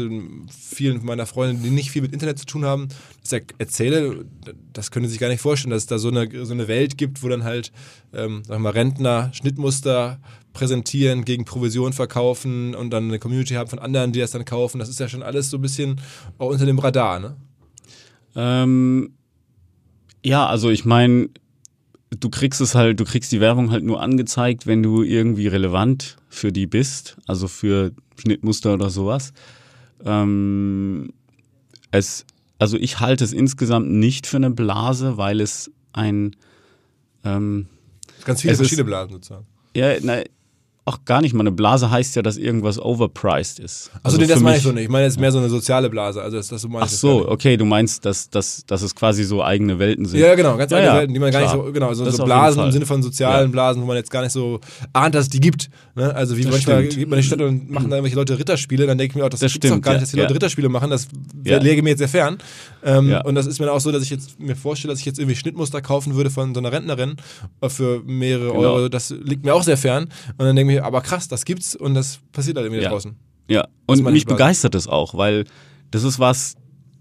vielen meiner Freunde, die nicht viel mit Internet zu tun haben, das er erzähle, das können sie sich gar nicht vorstellen, dass es da so eine, so eine Welt gibt, wo dann halt, ähm, wir mal, Rentner Schnittmuster präsentieren, gegen Provision verkaufen und dann eine Community haben von anderen, die das dann kaufen. Das ist ja schon alles so ein bisschen auch unter dem Radar, ne? Ähm, ja, also ich meine, du kriegst es halt, du kriegst die Werbung halt nur angezeigt, wenn du irgendwie relevant für die bist, also für Schnittmuster oder sowas. Ähm, es, also ich halte es insgesamt nicht für eine Blase, weil es ein ähm, Ganz viele verschiedene Blasen sozusagen. ja, na, auch gar nicht mal eine Blase heißt ja, dass irgendwas overpriced ist. Also, nee, für das meine ich so nicht. Ich meine jetzt mehr so eine soziale Blase. Also das, das so meine Ach gar so, okay, du meinst, dass, dass, dass es quasi so eigene Welten sind. Ja, genau, ganz Ja, eigene ja, Welten, die man gar klar. nicht so, genau, so, so Blasen im. Sinne von sozialen Ja. Blasen, wo man jetzt gar nicht so ahnt, dass es die gibt. Ne? Also wie Das manchmal stimmt. geht man in die Stadt und machen da irgendwelche Leute Ritterspiele, dann denke ich mir auch, das, Das gibt's doch stimmt, gar nicht, dass die Leute. Ritterspiele machen, das lege mir jetzt sehr fern. Ähm. Und das ist mir auch so, dass ich jetzt mir vorstelle, dass ich jetzt irgendwie Schnittmuster kaufen würde von so einer Rentnerin für mehrere Genau. Euro, das liegt mir auch sehr fern. Und dann denke ich aber krass, das gibt's und das passiert halt irgendwie da Ja. draußen. Ja, und mich Blase. begeistert es auch, weil das ist was,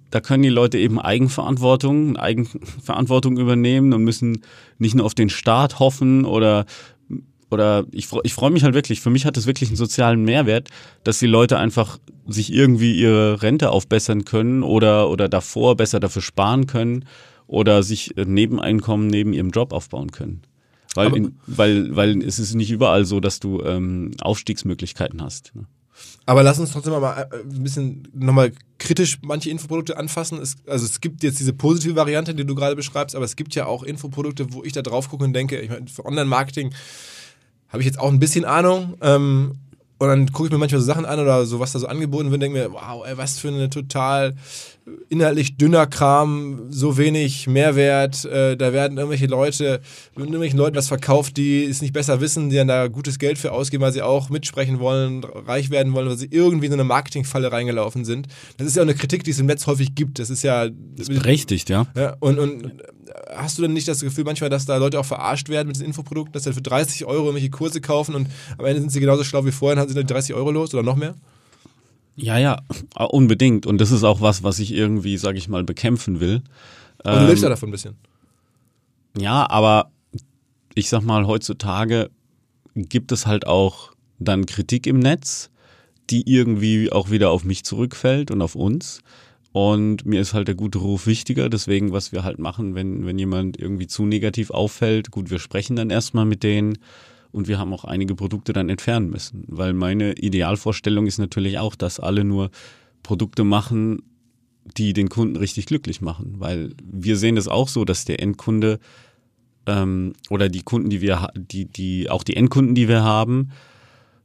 da können die Leute eben Eigenverantwortung, Eigenverantwortung übernehmen und müssen nicht nur auf den Staat hoffen oder oder ich, ich freue mich halt wirklich, für mich hat es wirklich einen sozialen Mehrwert, dass die Leute einfach sich irgendwie ihre Rente aufbessern können oder, oder davor besser dafür sparen können oder sich Nebeneinkommen neben ihrem Job aufbauen können. Weil, in, weil, weil es ist nicht überall so, dass du ähm, Aufstiegsmöglichkeiten hast. ne? Aber lass uns trotzdem mal äh, ein bisschen nochmal kritisch manche Infoprodukte anfassen. Es, also es gibt jetzt diese positive Variante, die du gerade beschreibst, aber es gibt ja auch Infoprodukte, wo ich da drauf gucke und denke, ich meine, für Online-Marketing habe ich jetzt auch ein bisschen Ahnung. Ähm, und dann gucke ich mir manchmal so Sachen an oder so, was da so angeboten wird denke mir, wow, ey, was für eine total inhaltlich dünner Kram, so wenig Mehrwert. Äh, da werden irgendwelche Leute, irgendwelchen Leuten was verkauft, die es nicht besser wissen, die dann da gutes Geld für ausgeben, weil sie auch mitsprechen wollen, reich werden wollen, weil sie irgendwie in so eine Marketingfalle reingelaufen sind. Das ist ja auch eine Kritik, die es im Netz häufig gibt. Das ist ja. Berechtigt, ja. Ja, und, und hast du denn nicht das Gefühl manchmal, dass da Leute auch verarscht werden mit diesen Infoprodukten, dass sie für 30 Euro irgendwelche Kurse kaufen und am Ende sind sie genauso schlau wie vorher und sind dann die 30 Euro los oder noch mehr? Ja, ja, unbedingt. Und das ist auch was, was ich irgendwie, sag ich mal, bekämpfen will. Aber du lebst ja davon ein bisschen. Ja, aber ich sag mal, heutzutage gibt es halt auch dann Kritik im Netz, die irgendwie auch wieder auf mich zurückfällt und auf uns. Und mir ist halt der gute Ruf wichtiger. Deswegen, was wir halt machen, wenn, wenn jemand irgendwie zu negativ auffällt, gut, wir sprechen dann erstmal mit denen und wir haben auch einige Produkte dann entfernen müssen. Weil meine Idealvorstellung ist natürlich auch, dass alle nur Produkte machen, die den Kunden richtig glücklich machen. Weil wir sehen das auch so, dass der Endkunde ähm, oder die Kunden, die wir, die, die, auch die Endkunden, die wir haben,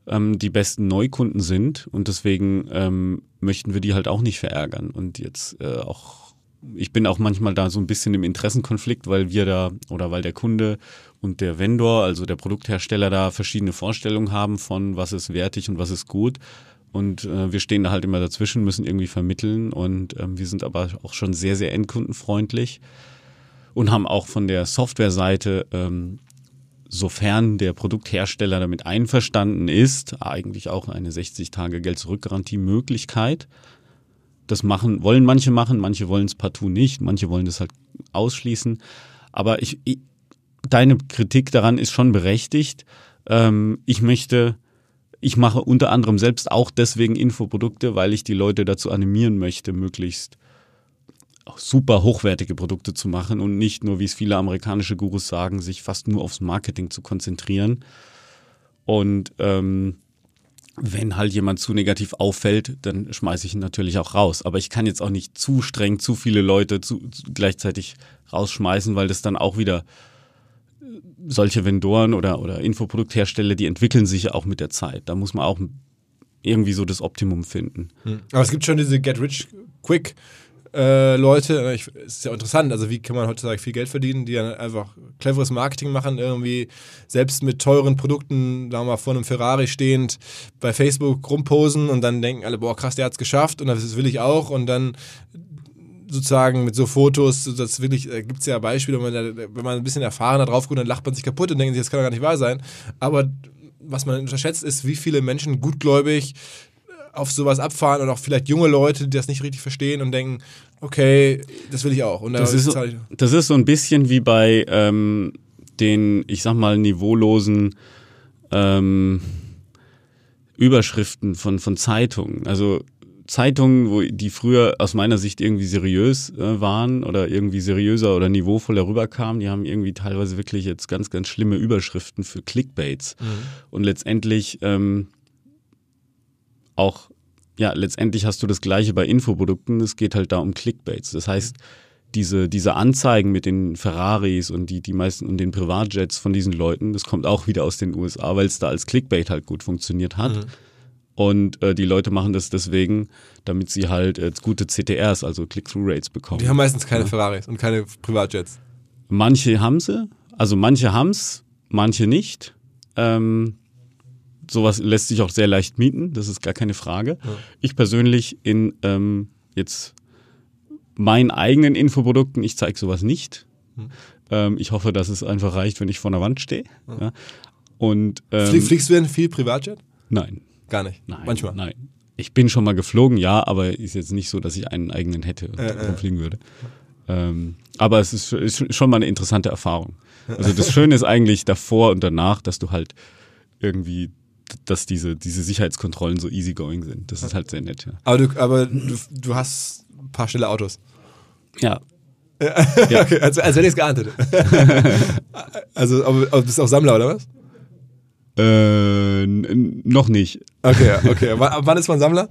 ähm, die besten Neukunden sind und deswegen ähm, möchten wir die halt auch nicht verärgern. Und jetzt äh, auch, ich bin auch manchmal da so ein bisschen im Interessenkonflikt, weil wir da oder weil der Kunde und der Vendor, also der Produkthersteller, da verschiedene Vorstellungen haben von was ist wertig und was ist gut. Und äh, wir stehen da halt immer dazwischen, müssen irgendwie vermitteln und ähm, wir sind aber auch schon sehr, sehr endkundenfreundlich und haben auch von der Softwareseite ähm, sofern der Produkthersteller damit einverstanden ist, eigentlich auch eine 60-Tage-Geld-Zurück-Garantie-Möglichkeit. Das machen, wollen manche machen, manche wollen es partout nicht, manche wollen das halt ausschließen. Aber ich, ich deine Kritik daran ist schon berechtigt. Ähm, ich möchte, ich mache unter anderem selbst auch deswegen Infoprodukte, weil ich die Leute dazu animieren möchte, möglichst super hochwertige Produkte zu machen und nicht nur, wie es viele amerikanische Gurus sagen, sich fast nur aufs Marketing zu konzentrieren. Und ähm, wenn halt jemand zu negativ auffällt, dann schmeiße ich ihn natürlich auch raus. Aber ich kann jetzt auch nicht zu streng zu viele Leute zu, zu gleichzeitig rausschmeißen, weil das dann auch wieder äh, solche Vendoren oder, oder Infoprodukthersteller, die entwickeln sich ja auch mit der Zeit. Da muss man auch irgendwie so das Optimum finden. Hm. Aber es gibt schon diese Get Rich Quick äh, Leute. Ich, es ist ja interessant, also wie kann man heutzutage viel Geld verdienen, die dann einfach cleveres Marketing machen, irgendwie selbst mit teuren Produkten, wir mal, vor einem Ferrari stehend bei Facebook rumposen und dann denken alle, boah, krass, der hat's geschafft und das will ich auch und dann sozusagen mit so Fotos, das wirklich, da gibt es ja Beispiele, wenn man, da, wenn man ein bisschen erfahrener drauf guckt, dann lacht man sich kaputt und denkt sich, das kann doch gar nicht wahr sein. Aber was man unterschätzt, ist, wie viele Menschen gutgläubig auf sowas abfahren und auch vielleicht junge Leute, die das nicht richtig verstehen und denken, okay, das will ich auch. Das, ist so, das ist so ein bisschen wie bei ähm, den, ich sag mal, niveaulosen ähm, Überschriften von, von Zeitungen. Also Zeitungen, wo die früher aus meiner Sicht irgendwie seriös äh, waren oder irgendwie seriöser oder niveauvoller rüberkamen, die haben irgendwie teilweise wirklich jetzt ganz, ganz schlimme Überschriften für Clickbaits. Mhm. Und letztendlich ähm, auch, ja, letztendlich hast du das gleiche bei Infoprodukten, es geht halt da um Clickbaits. Das heißt, diese, diese Anzeigen mit den Ferraris und die, die meisten und den Privatjets von diesen Leuten, das kommt auch wieder aus den USA, weil es da als Clickbait halt gut funktioniert hat. Mhm. Und äh, die Leute machen das deswegen, damit sie halt äh, gute CTRs, also Click-Through-Rates bekommen. Die haben meistens keine ja. Ferraris und keine Privatjets. Manche haben sie, also manche haben es, manche nicht. Ähm, sowas lässt sich auch sehr leicht mieten, das ist gar keine Frage. Ja. Ich persönlich in ähm, jetzt meinen eigenen Infoprodukten, ich zeige sowas nicht. Hm. Ähm, ich hoffe, dass es einfach reicht, wenn ich vor der Wand stehe. Ja. Ja. Und, ähm, Flieg, fliegst du denn viel Privatjet? Nein. Gar nicht? Nein. Manchmal? Nein. Ich bin schon mal geflogen, ja, aber ist jetzt nicht so, dass ich einen eigenen hätte und äh, fliegen würde. Ähm, aber es ist, ist, schon mal eine interessante Erfahrung. Also das Schöne ist eigentlich davor und danach, dass du halt irgendwie dass diese, diese Sicherheitskontrollen so easygoing sind. Das ist halt sehr nett, ja. Aber du, aber du, du hast ein paar schnelle Autos. Ja. ja. okay, also, als hätte ich es geahnt hätte. also, aber, aber bist du auch Sammler, oder was? Äh, noch nicht. Okay, okay. W wann ist man Sammler?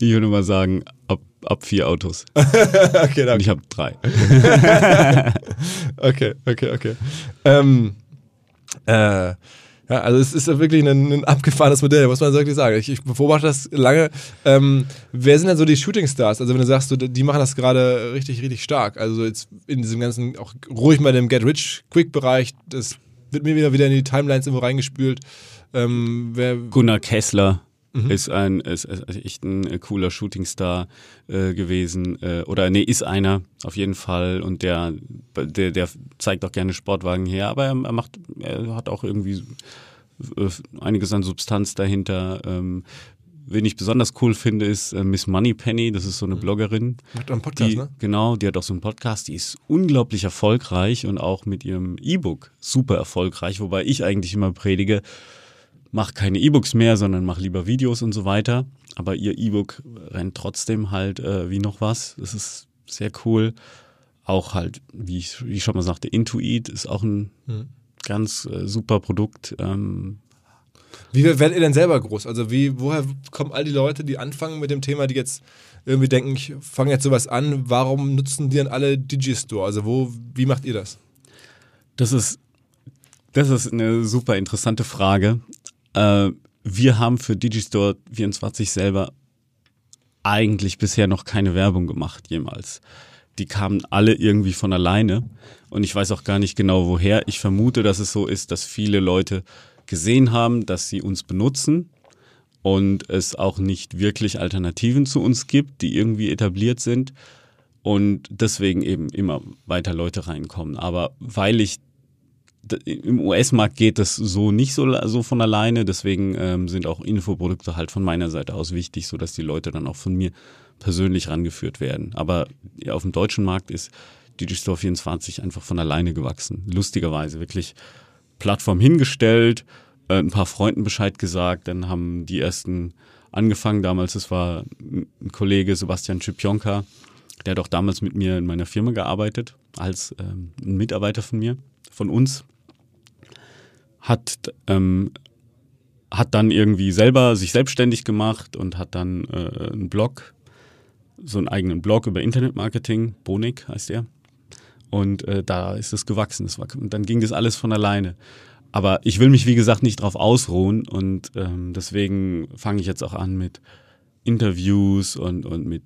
Ich würde mal sagen, ab, ab vier Autos. okay, danke. Und ich habe drei. okay, okay, okay. Ähm, äh, ja, also es ist wirklich ein, ein, abgefahrenes Modell, muss man wirklich sagen. Ich, ich beobachte das lange. Ähm, wer sind denn so die Shootingstars? Also wenn du sagst, die machen das gerade richtig, richtig stark. Also jetzt in diesem ganzen, auch ruhig mal dem Get-Rich-Quick-Bereich, das wird mir wieder, wieder in die Timelines irgendwo reingespült. Ähm, wer Gunnar Kessler. Mhm. Ist ein ist, ist echt ein äh, cooler Shootingstar äh, gewesen äh, oder nee ist einer auf jeden Fall und der der der zeigt auch gerne Sportwagen her, aber er, er macht er hat auch irgendwie äh, einiges an Substanz dahinter. Ähm, wen ich besonders cool finde, ist äh, Miss Moneypenny. Das ist so eine Bloggerin. Macht einen Podcast, die, ne? Genau, die hat auch so einen Podcast, die ist unglaublich erfolgreich und auch mit ihrem E-Book super erfolgreich, wobei ich eigentlich immer predige, mach keine E-Books mehr, sondern mach lieber Videos und so weiter. Aber ihr E-Book rennt trotzdem halt äh, wie noch was. Das ist sehr cool. Auch halt, wie ich, wie ich schon mal sagte, Intuit ist auch ein ganz äh, super Produkt. Ähm, Wie werdet ihr denn selber groß? Also wie, woher kommen all die Leute, die anfangen mit dem Thema, die jetzt irgendwie denken, ich fange jetzt sowas an, warum nutzen die dann alle Digistore? Also wo, wie macht ihr das? Das ist, das ist eine super interessante Frage. Äh, wir haben für Digistore 24 selber eigentlich bisher noch keine Werbung gemacht, jemals. Die kamen alle irgendwie von alleine und ich weiß auch gar nicht genau woher. Ich vermute, dass es so ist, dass viele Leute gesehen haben, dass sie uns benutzen und es auch nicht wirklich Alternativen zu uns gibt, die irgendwie etabliert sind und deswegen eben immer weiter Leute reinkommen. Aber weil ich im US-Markt geht das so nicht so, so von alleine, deswegen ähm, sind auch Infoprodukte halt von meiner Seite aus wichtig, sodass die Leute dann auch von mir persönlich rangeführt werden. Aber ja, auf dem deutschen Markt ist Digistore 24 einfach von alleine gewachsen. Lustigerweise wirklich Plattform hingestellt, äh, ein paar Freunden Bescheid gesagt, dann haben die ersten angefangen. Damals, es war ein Kollege Sebastian Schipionka, der hat auch damals mit mir in meiner Firma gearbeitet, als ähm, ein Mitarbeiter von mir, von uns. Hat, ähm, hat dann irgendwie selber sich selbstständig gemacht und hat dann äh, einen Blog, so einen eigenen Blog über Internetmarketing, Bonik heißt er. Und äh, da ist es gewachsen. Das war, und dann ging das alles von alleine. Aber ich will mich, wie gesagt, nicht drauf ausruhen und ähm, deswegen fange ich jetzt auch an mit Interviews und, und mit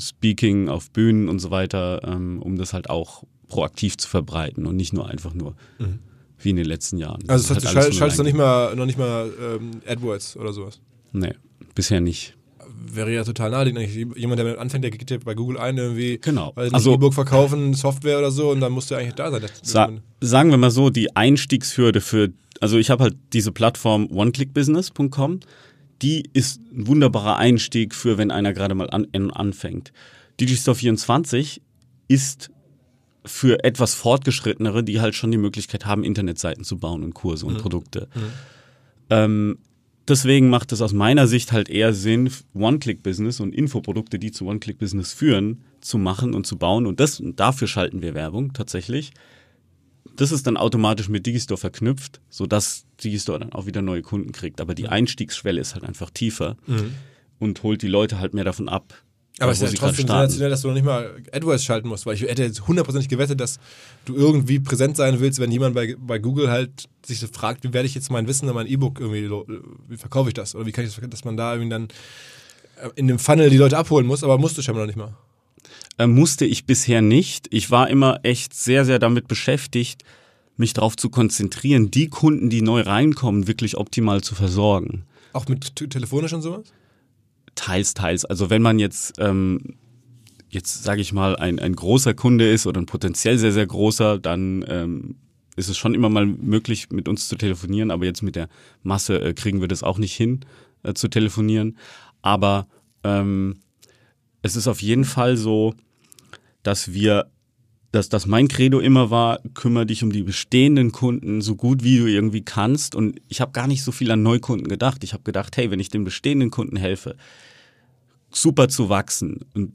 Speaking auf Bühnen und so weiter, ähm, um das halt auch proaktiv zu verbreiten und nicht nur einfach nur wie in den letzten Jahren. Also Das heißt, hat du schaltest noch nicht mal, noch nicht mal ähm, AdWords oder sowas. Nee, bisher nicht. Wäre ja total naheliegend. Jemand, der damit anfängt, der gibt ja bei Google ein, irgendwie Genau. weil Also- E-Book verkaufen, Software oder so und dann musst du eigentlich da sein. Sa sagen wir mal so, die Einstiegshürde für, also ich habe halt diese Plattform oneclickbusiness.com, die ist ein wunderbarer Einstieg für, wenn einer gerade mal an, an, anfängt. Digistore 24 ist für etwas fortgeschrittenere, die halt schon die Möglichkeit haben, Internetseiten zu bauen und Kurse und Produkte. Ähm, deswegen macht es aus meiner Sicht halt eher Sinn, One-Click-Business und Infoprodukte, die zu One-Click-Business führen, zu machen und zu bauen. Und das, und dafür schalten wir Werbung tatsächlich. Das ist dann automatisch mit Digistore verknüpft, sodass Digistore dann auch wieder neue Kunden kriegt. Aber die Einstiegsschwelle ist halt einfach tiefer und holt die Leute halt mehr davon ab. Aber es ist ja trotzdem sensationell, dass du noch nicht mal AdWords schalten musst, weil ich hätte jetzt hundertprozentig gewettet, dass du irgendwie präsent sein willst, wenn jemand bei, bei Google halt sich so fragt, wie werde ich jetzt mein Wissen und mein E-Book irgendwie, wie verkaufe ich das? Oder wie kann ich das, dass man da irgendwie dann äh, in dem Funnel die Leute abholen muss, aber musst du scheinbar noch nicht mal. äh, musste ich bisher nicht. Ich war immer echt sehr, sehr damit beschäftigt, mich darauf zu konzentrieren, die Kunden, die neu reinkommen, wirklich optimal zu versorgen. Auch mit telefonisch und sowas? Teils, teils. Also wenn man jetzt, ähm, jetzt sage ich mal, ein, ein großer Kunde ist oder ein potenziell sehr, sehr großer, dann ähm, ist es schon immer mal möglich, mit uns zu telefonieren, aber jetzt mit der Masse äh, kriegen wir das auch nicht hin, äh, zu telefonieren. Aber ähm, es ist auf jeden Fall so, dass wir, dass, dass mein Credo immer war, kümmere dich um die bestehenden Kunden so gut wie du irgendwie kannst. Und ich habe gar nicht so viel an Neukunden gedacht. Ich habe gedacht, hey, wenn ich den bestehenden Kunden helfe, super zu wachsen und,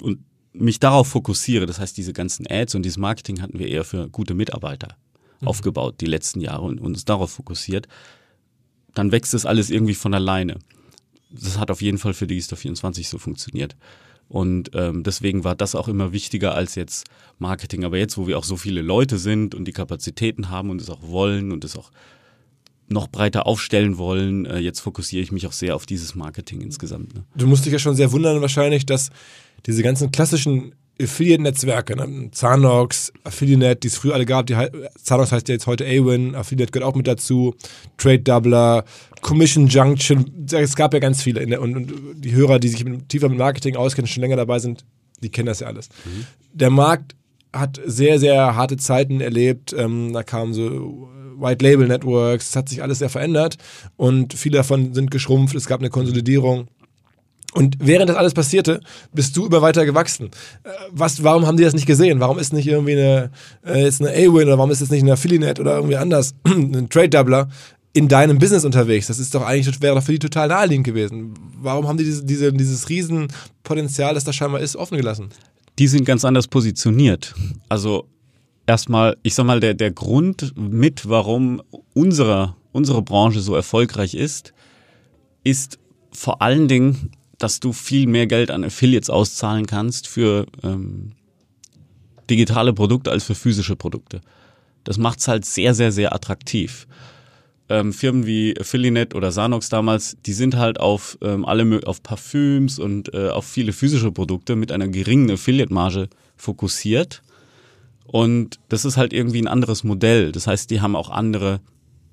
und mich darauf fokussiere, das heißt, diese ganzen Ads und dieses Marketing hatten wir eher für gute Mitarbeiter aufgebaut die letzten Jahre und uns darauf fokussiert, dann wächst das alles irgendwie von alleine. Das hat auf jeden Fall für Digistore 24 so funktioniert. Und ähm, deswegen war das auch immer wichtiger als jetzt Marketing. Aber jetzt, wo wir auch so viele Leute sind und die Kapazitäten haben und es auch wollen und es auch noch breiter aufstellen wollen, äh, jetzt fokussiere ich mich auch sehr auf dieses Marketing insgesamt. Ne? Du musst dich ja schon sehr wundern wahrscheinlich, dass diese ganzen klassischen Affiliate-Netzwerke, ne? Zanox, Affiliate, die es früher alle gab, die, Zanox heißt ja jetzt heute Awin, Affiliate gehört auch mit dazu, Trade Doubler, Commission Junction, es gab ja ganz viele. Der, und, und die Hörer, die sich mit, tiefer mit Marketing auskennen, schon länger dabei sind, die kennen das ja alles. Der Markt hat sehr, sehr harte Zeiten erlebt. Ähm, da kamen so White Label Networks, es hat sich alles sehr verändert und viele davon sind geschrumpft, es gab eine Konsolidierung. Und während das alles passierte, bist du immer weiter gewachsen. Äh, was, warum haben die das nicht gesehen? Warum ist nicht irgendwie eine, äh, jetzt eine A-Win oder warum ist jetzt nicht eine Affiliate oder irgendwie anders, ein Trade-Doubler in deinem Business unterwegs? Das ist doch eigentlich, wäre doch für die total naheliegend gewesen. Warum haben die diese, diese, dieses Riesenpotenzial, das da scheinbar ist, offen gelassen? Die sind ganz anders positioniert. Also erstmal, ich sag mal, der, der Grund mit, warum unsere, unsere Branche so erfolgreich ist, ist vor allen Dingen dass du viel mehr Geld an Affiliates auszahlen kannst für ähm, digitale Produkte als für physische Produkte. Das macht es halt sehr, sehr, sehr attraktiv. Ähm, Firmen wie Affiliate oder Sanox damals, die sind halt auf ähm, alle auf Parfüms und äh, auf viele physische Produkte mit einer geringen Affiliate-Marge fokussiert. Und das ist halt irgendwie ein anderes Modell. Das heißt, die haben auch andere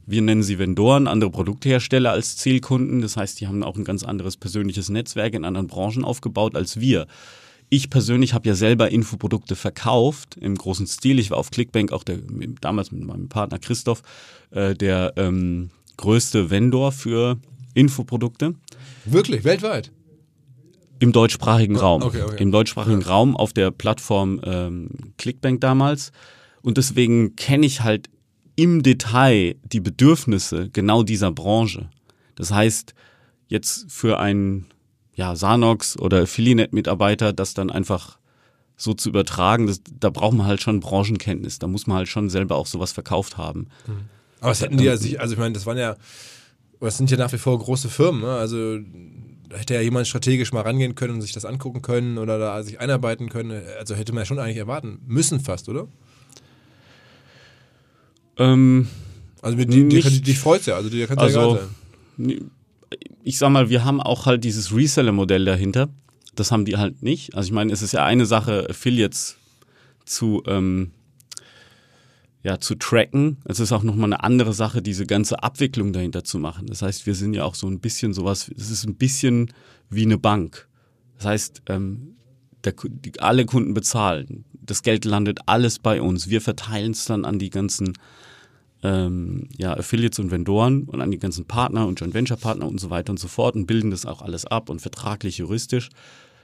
wir nennen sie Vendoren, andere Produkthersteller als Zielkunden. Das heißt, die haben auch ein ganz anderes persönliches Netzwerk in anderen Branchen aufgebaut als wir. Ich persönlich habe ja selber Infoprodukte verkauft im großen Stil. Ich war auf Clickbank auch der, damals mit meinem Partner Christoph, äh, der ähm, größte Vendor für Infoprodukte. Wirklich, weltweit? Im deutschsprachigen oh, Raum. Okay, okay. Im deutschsprachigen ja. Raum auf der Plattform ähm, Clickbank damals. Und deswegen kenne ich halt im Detail die Bedürfnisse genau dieser Branche. Das heißt, jetzt für einen ja, Sanox oder Affiliate-Mitarbeiter das dann einfach so zu übertragen, das, da braucht man halt schon Branchenkenntnis. Da muss man halt schon selber auch sowas verkauft haben. Mhm. Aber es hätten die ja sich, also ich meine, das waren ja, das sind ja nach wie vor große Firmen, ne? Also hätte ja jemand strategisch mal rangehen können und sich das angucken können oder da sich einarbeiten können. Also hätte man ja schon eigentlich erwarten müssen fast, oder? Ähm, also mit die, die, die, dich freut's ja, also dir kann also, ja egal sein. Ich sag mal, wir haben auch halt dieses Reseller-Modell dahinter. Das haben die halt nicht. Also ich meine, es ist ja eine Sache, Affiliates zu ähm, ja, zu tracken. Es ist auch nochmal eine andere Sache, diese ganze Abwicklung dahinter zu machen. Das heißt, wir sind ja auch so ein bisschen sowas, es ist ein bisschen wie eine Bank. Das heißt, ähm, der, die, alle Kunden bezahlen. Das Geld landet alles bei uns. Wir verteilen es dann an die ganzen ähm, ja, Affiliates und Vendoren und an die ganzen Partner und Joint Venture Partner und so weiter und so fort und bilden das auch alles ab und vertraglich juristisch.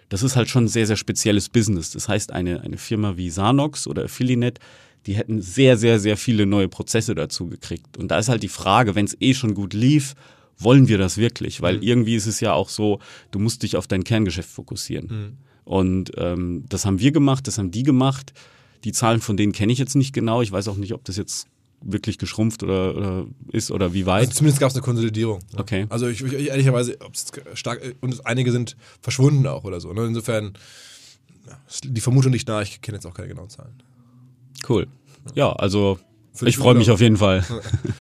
Das ist halt schon ein sehr, sehr spezielles Business. Das heißt, eine, eine Firma wie Sanox oder Affiliate, die hätten sehr, sehr, sehr viele neue Prozesse dazu gekriegt. Und da ist halt die Frage, wenn es eh schon gut lief, wollen wir das wirklich? Weil mhm. irgendwie ist es ja auch so, du musst dich auf dein Kerngeschäft fokussieren. Mhm. Und ähm, das haben wir gemacht, das haben die gemacht. Die Zahlen von denen kenne ich jetzt nicht genau. Ich weiß auch nicht, ob das jetzt wirklich geschrumpft oder, oder ist oder wie weit? Also zumindest gab es eine Konsolidierung. Ne? Okay. Also ich, ich ehrlicherweise, ob es stark und einige sind verschwunden auch oder so. Ne? Insofern die Vermutung nicht nah. Ich kenne jetzt auch keine genauen Zahlen. Cool. Ja, also ich freue mich auf jeden Fall.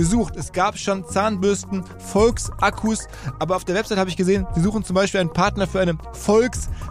gesucht. Es gab schon Zahnbürsten, Volksakkus, aber auf der Website habe ich gesehen, sie suchen zum Beispiel einen Partner für eine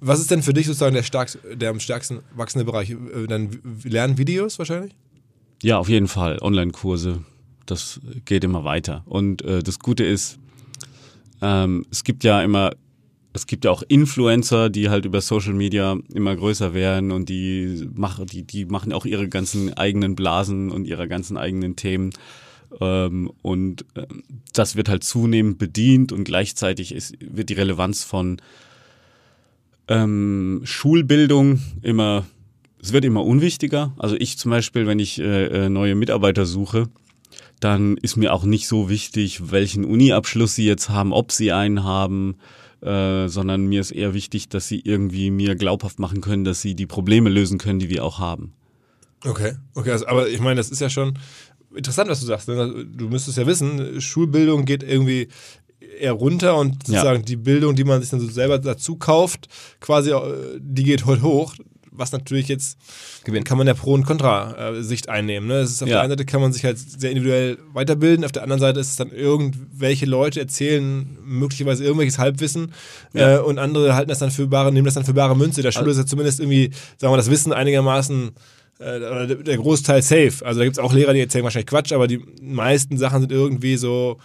Was ist denn für dich sozusagen der, stark, der am stärksten wachsende Bereich? Äh, dann Lernvideos wahrscheinlich? Ja, auf jeden Fall. Online-Kurse. das geht immer weiter. Und äh, das Gute ist, ähm, es gibt ja immer, es gibt ja auch Influencer, die halt über Social Media immer größer werden und die machen, die, die machen auch ihre ganzen eigenen Blasen und ihre ganzen eigenen Themen. Ähm, und äh, das wird halt zunehmend bedient und gleichzeitig ist, wird die Relevanz von ähm, Schulbildung immer, es wird immer unwichtiger. Also ich zum Beispiel, wenn ich äh, äh, neue Mitarbeiter suche, dann ist mir auch nicht so wichtig, welchen Uni-Abschluss sie jetzt haben, ob sie einen haben, äh, sondern mir ist eher wichtig, dass sie irgendwie mir glaubhaft machen können, dass sie die Probleme lösen können, die wir auch haben. Okay, okay, also, aber ich meine, das ist ja schon interessant, was du sagst. Ne? Du müsstest ja wissen, Schulbildung geht irgendwie eher runter und sozusagen ja. die Bildung, die man sich dann so selber dazu kauft, quasi, äh, die geht heute hoch was natürlich jetzt Gewinn. kann man ja Pro- und Contra-Sicht einnehmen. Ne? Das ist auf ja. der einen Seite kann man sich halt sehr individuell weiterbilden, auf der anderen Seite ist es dann irgendwelche Leute erzählen möglicherweise irgendwelches Halbwissen ja. äh, und andere halten das dann für bare, nehmen das dann für bare Münze. Der Schule also, ist ja zumindest irgendwie, sagen wir, das Wissen einigermaßen äh, oder der Großteil safe. Also da gibt es auch Lehrer, die erzählen wahrscheinlich Quatsch, aber die meisten Sachen sind irgendwie so.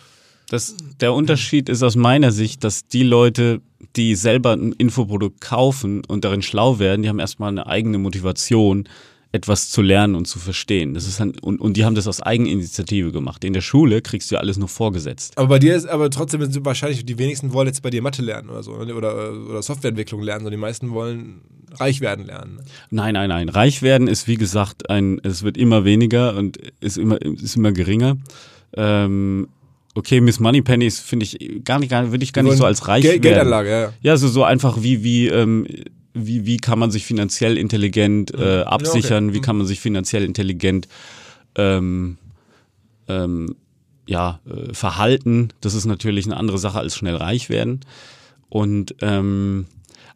Das, der Unterschied ist aus meiner Sicht, dass die Leute die selber ein Infoprodukt kaufen und darin schlau werden, die haben erstmal eine eigene Motivation, etwas zu lernen und zu verstehen. Das ist ein, und, und die haben das aus Eigeninitiative gemacht. In der Schule kriegst du ja alles nur vorgesetzt. Aber bei dir ist, aber trotzdem sind wahrscheinlich die wenigsten wollen jetzt bei dir Mathe lernen oder so oder, oder Softwareentwicklung lernen, sondern die meisten wollen reich werden lernen. Nein, nein, nein. Reich werden ist wie gesagt ein, es wird immer weniger und ist immer, ist immer geringer. Ähm, okay, Miss Moneypenny finde ich gar nicht, gar, würde ich gar nicht so als reich Geld, Geldanlage, ja. Ja, so, so einfach wie, wie, ähm, wie, wie kann man sich finanziell intelligent äh, absichern, ja, okay. wie kann man sich finanziell intelligent ähm, ähm, ja, äh, verhalten. Das ist natürlich eine andere Sache als schnell reich werden. Und ähm,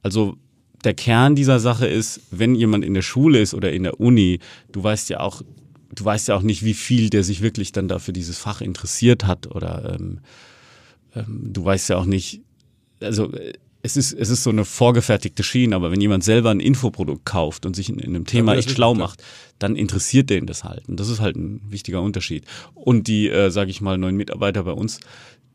also der Kern dieser Sache ist, wenn jemand in der Schule ist oder in der Uni, du weißt ja auch, du weißt ja auch nicht, wie viel der sich wirklich dann dafür dieses Fach interessiert hat oder ähm, ähm, du weißt ja auch nicht, also äh, es ist, es ist so eine vorgefertigte Schiene, aber wenn jemand selber ein Infoprodukt kauft und sich in, in einem Thema echt schlau macht, dann interessiert den das halt. Und das ist halt ein wichtiger Unterschied. Und die, äh, sage ich mal, neuen Mitarbeiter bei uns,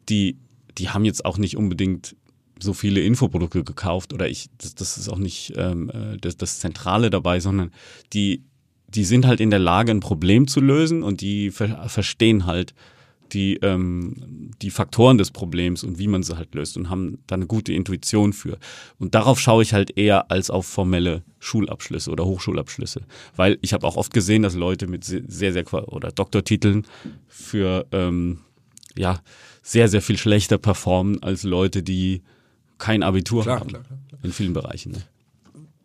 die, die haben jetzt auch nicht unbedingt so viele Infoprodukte gekauft oder ich, das, das ist auch nicht ähm, äh, das, das Zentrale dabei, sondern die die sind halt in der Lage, ein Problem zu lösen und die ver verstehen halt die, ähm, die Faktoren des Problems und wie man sie halt löst und haben da eine gute Intuition für. Und darauf schaue ich halt eher als auf formelle Schulabschlüsse oder Hochschulabschlüsse. Weil ich habe auch oft gesehen, dass Leute mit sehr, sehr, oder Doktortiteln für ähm, ja, sehr, sehr viel schlechter performen als Leute, die kein Abitur klar, haben. Klar, klar, in vielen Bereichen. Ne?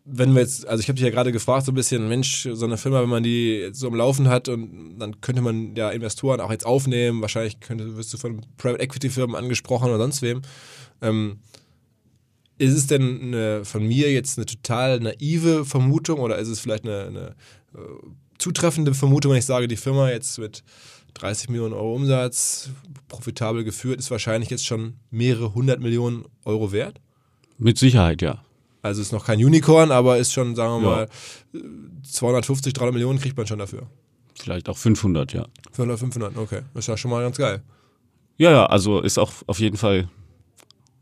Wenn wir jetzt, also ich habe dich ja gerade gefragt, so ein bisschen, Mensch, so eine Firma, wenn man die so am Laufen hat und dann könnte man ja Investoren auch jetzt aufnehmen, wahrscheinlich könnte, wirst du von Private Equity Firmen angesprochen oder sonst wem. Ähm, ist es denn eine, von mir jetzt eine total naive Vermutung oder ist es vielleicht eine, eine äh, zutreffende Vermutung, wenn ich sage, die Firma jetzt mit 30 Millionen Euro Umsatz, profitabel geführt, ist wahrscheinlich jetzt schon mehrere hundert Millionen Euro wert? Mit Sicherheit, ja. Also ist noch kein Unicorn, aber ist schon, sagen wir ja. mal, 250, 300 Millionen kriegt man schon dafür. Vielleicht auch 500, ja. 500, 500, okay. Das ist ja schon mal ganz geil. Ja, ja, also ist auch auf jeden Fall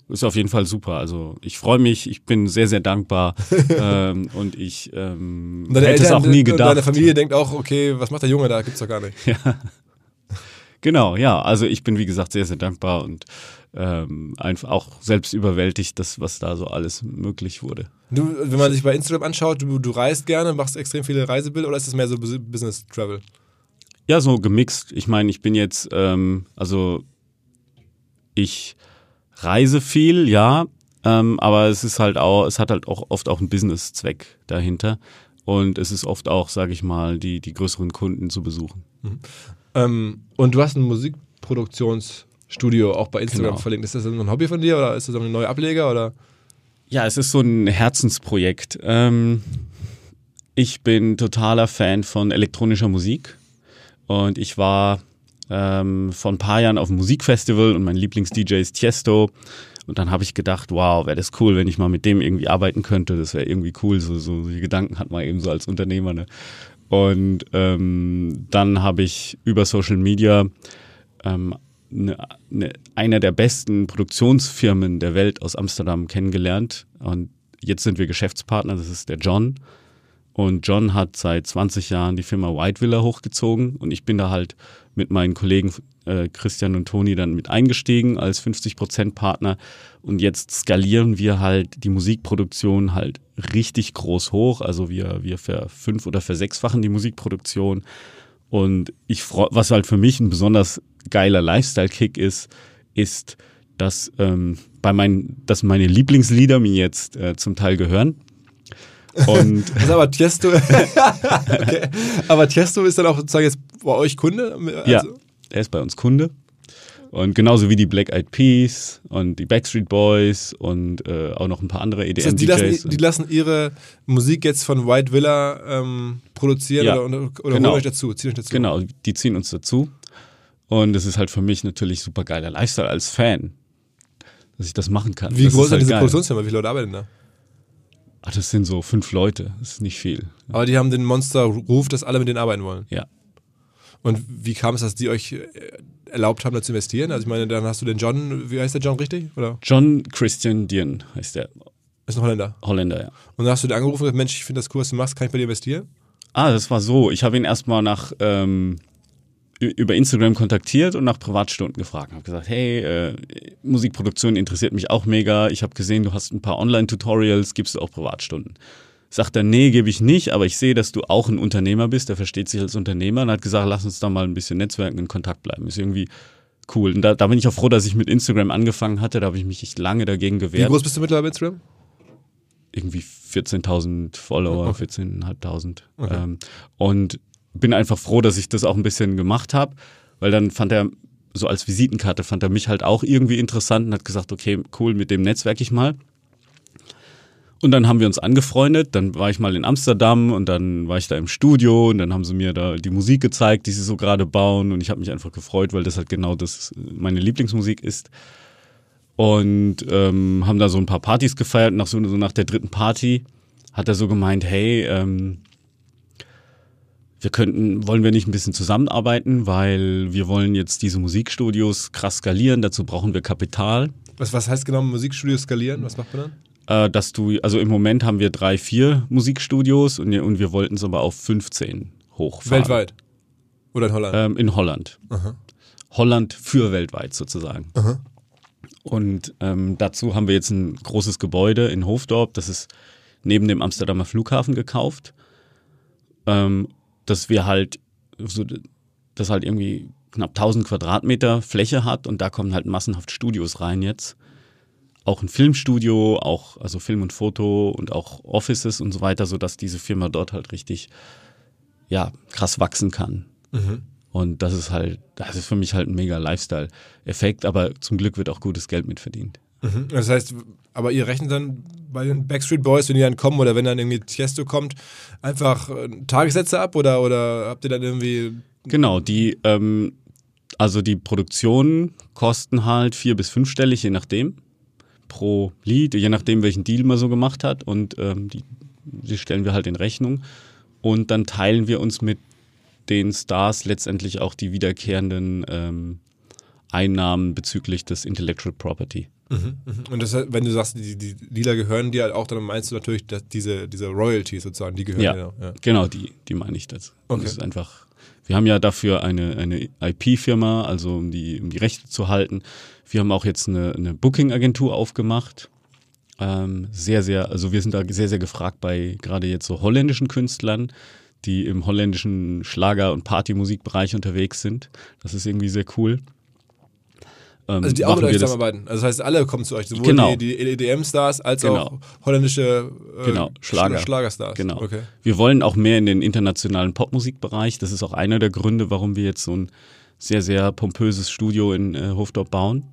ist auf jeden Fall super. Also ich freue mich, ich bin sehr, sehr dankbar ähm, und ich ähm, und hätte Eltern, es auch nie gedacht. Deine Familie denkt auch, okay, was macht der Junge da? Gibt's doch gar nicht. Ja. Genau, ja. Also ich bin wie gesagt sehr, sehr dankbar und ähm, einfach auch selbst überwältigt, das, was da so alles möglich wurde. Du, wenn man sich bei Instagram anschaut, du, du reist gerne, machst extrem viele Reisebilder oder ist das mehr so Business Travel? Ja, so gemixt. Ich meine, ich bin jetzt, ähm, also ich reise viel, ja, ähm, aber es ist halt auch, es hat halt auch oft auch einen Business-Zweck dahinter. Und es ist oft auch, sage ich mal, die, die größeren Kunden zu besuchen. Mhm. Ähm, und du hast ein Musikproduktions- Studio auch bei Instagram genau. verlinkt. Ist das ein Hobby von dir oder ist das ein neuer Ableger oder? Ja, es ist so ein Herzensprojekt. Ähm, ich bin totaler Fan von elektronischer Musik und ich war ähm, vor ein paar Jahren auf einem Musikfestival und mein Lieblings-DJ ist Tiesto. Und dann habe ich gedacht, wow, wäre das cool, wenn ich mal mit dem irgendwie arbeiten könnte. Das wäre irgendwie cool. So, so die Gedanken hat man eben so als Unternehmer. Ne? Und ähm, dann habe ich über Social Media ähm, eine, eine, einer der besten Produktionsfirmen der Welt aus Amsterdam kennengelernt. Und jetzt sind wir Geschäftspartner, das ist der John. Und John hat seit 20 Jahren die Firma White Villa hochgezogen und ich bin da halt mit meinen Kollegen äh, Christian und Toni dann mit eingestiegen als 50% Partner und jetzt skalieren wir halt die Musikproduktion halt richtig groß hoch. Also wir, wir verfünf- oder versechsfachen die Musikproduktion und ich freu, was halt für mich ein besonders geiler Lifestyle-Kick ist, ist, dass, ähm, bei meinen, dass meine Lieblingslieder mir jetzt äh, zum Teil gehören. Und Also aber Tiesto, okay. aber Tiesto ist dann auch sozusagen jetzt bei euch Kunde? Also, ja, er ist bei uns Kunde. Und genauso wie die Black Eyed Peas und die Backstreet Boys und äh, auch noch ein paar andere Das heißt, die, EDM-DJs. lassen, die lassen ihre Musik jetzt von White Villa ähm, produzieren Ja, oder, oder genau. holen euch dazu, ziehen euch dazu. Genau, die ziehen uns dazu. Und es ist halt für mich natürlich super geiler Lifestyle als Fan, dass ich das machen kann. Wie das groß ist halt diese geil. Produktionsfirma? Wie viele Leute arbeiten da? Ach, das sind so fünf Leute, das ist nicht viel. Aber die haben den Monster-Ruf, dass alle mit denen arbeiten wollen. Ja. Und wie kam es, dass die euch äh, erlaubt haben, da zu investieren? Also ich meine, dann hast du den John, wie heißt der John richtig? Oder John Christian Dien heißt der ist ein Holländer? Holländer, ja. Und dann hast du den angerufen und gesagt, Mensch, ich finde das cool, was du machst, kann ich bei dir investieren? Ah, das war so. Ich habe ihn erstmal nach ähm, über Instagram kontaktiert und nach Privatstunden gefragt. Habe gesagt, hey, äh, Musikproduktion interessiert mich auch mega. Ich habe gesehen, du hast ein paar Online-Tutorials, gibst du auch Privatstunden? Sagt er, nee, gebe ich nicht, aber ich sehe, dass du auch ein Unternehmer bist, der versteht sich als Unternehmer und hat gesagt, lass uns da mal ein bisschen netzwerken, in Kontakt bleiben. Ist irgendwie cool. Und da, da bin ich auch froh, dass ich mit Instagram angefangen hatte. Da habe ich mich echt lange dagegen Wie gewehrt. groß bist du mittlerweile bei Instagram? irgendwie 14.000 Follower, Okay. 14.500. Okay. Ähm, und bin einfach froh, dass ich das auch ein bisschen gemacht habe, weil dann fand er, so als Visitenkarte, fand er mich halt auch irgendwie interessant und hat gesagt, okay, cool, mit dem netzwerk ich mal. Und dann haben wir uns angefreundet, dann war ich mal in Amsterdam und dann war ich da im Studio und dann haben sie mir da die Musik gezeigt, die sie so gerade bauen und ich habe mich einfach gefreut, weil das halt genau das meine Lieblingsmusik ist und ähm, haben da so ein paar Partys gefeiert. Nach so, so nach der dritten Party hat er so gemeint, hey, ähm, wir könnten, wollen wir nicht ein bisschen zusammenarbeiten, weil wir wollen jetzt diese Musikstudios krass skalieren, dazu brauchen wir Kapital. Was, was heißt genau Musikstudio skalieren? Was macht man dann? Äh, dass du, also im Moment haben wir drei, vier Musikstudios und, und wir wollten es aber auf 15 hochfahren. Weltweit? Oder in Holland? Ähm, in Holland. Aha. Holland für weltweit sozusagen. Aha. Und ähm, dazu haben wir jetzt ein großes Gebäude in Hoofddorp, das ist neben dem Amsterdamer Flughafen gekauft, ähm, dass wir halt so, das halt irgendwie knapp 1000 Quadratmeter Fläche hat und da kommen halt massenhaft Studios rein jetzt. Auch ein Filmstudio, auch also Film und Foto und auch Offices und so weiter, sodass diese Firma dort halt richtig ja krass wachsen kann. Und das ist halt, das ist für mich halt ein mega Lifestyle-Effekt, aber zum Glück wird auch gutes Geld mitverdient. Mhm. Das heißt, aber ihr rechnet dann bei den Backstreet Boys, wenn die dann kommen oder wenn dann irgendwie Tiesto kommt, einfach äh, Tagessätze ab oder, oder habt ihr dann irgendwie. Genau, die, ähm, also die Produktionen kosten halt vier- bis fünfstellig, je nachdem, pro Lied, je nachdem, welchen Deal man so gemacht hat. Und ähm, die, die stellen wir halt in Rechnung. Und dann teilen wir uns mit den Stars letztendlich auch die wiederkehrenden ähm, Einnahmen bezüglich des Intellectual Property. Und das, wenn du sagst, die, die Lieder gehören dir halt auch, dann meinst du natürlich, dass diese, diese Royalties sozusagen, die gehören Ja, dir. Ja. genau, die, die meine ich das. Und Okay. Das ist einfach, wir haben ja dafür eine, eine IP-Firma, also um die, um die Rechte zu halten. Wir haben auch jetzt eine, eine Booking-Agentur aufgemacht. Ähm, sehr, sehr, also wir sind da sehr, sehr gefragt bei gerade jetzt so holländischen Künstlern, die im holländischen Schlager- und Partymusikbereich unterwegs sind. Das ist irgendwie sehr cool. Ähm, Also die auch mit euch zusammenarbeiten. Also das heißt, alle kommen zu euch, sowohl Genau. die, die EDM-Stars als Genau. auch holländische äh, Genau, Schlager. Sch- Schlagerstars. Genau. Okay. Wir wollen auch mehr in den internationalen Popmusikbereich. Das ist auch einer der Gründe, warum wir jetzt so ein sehr, sehr pompöses Studio in äh, Hofdorf bauen.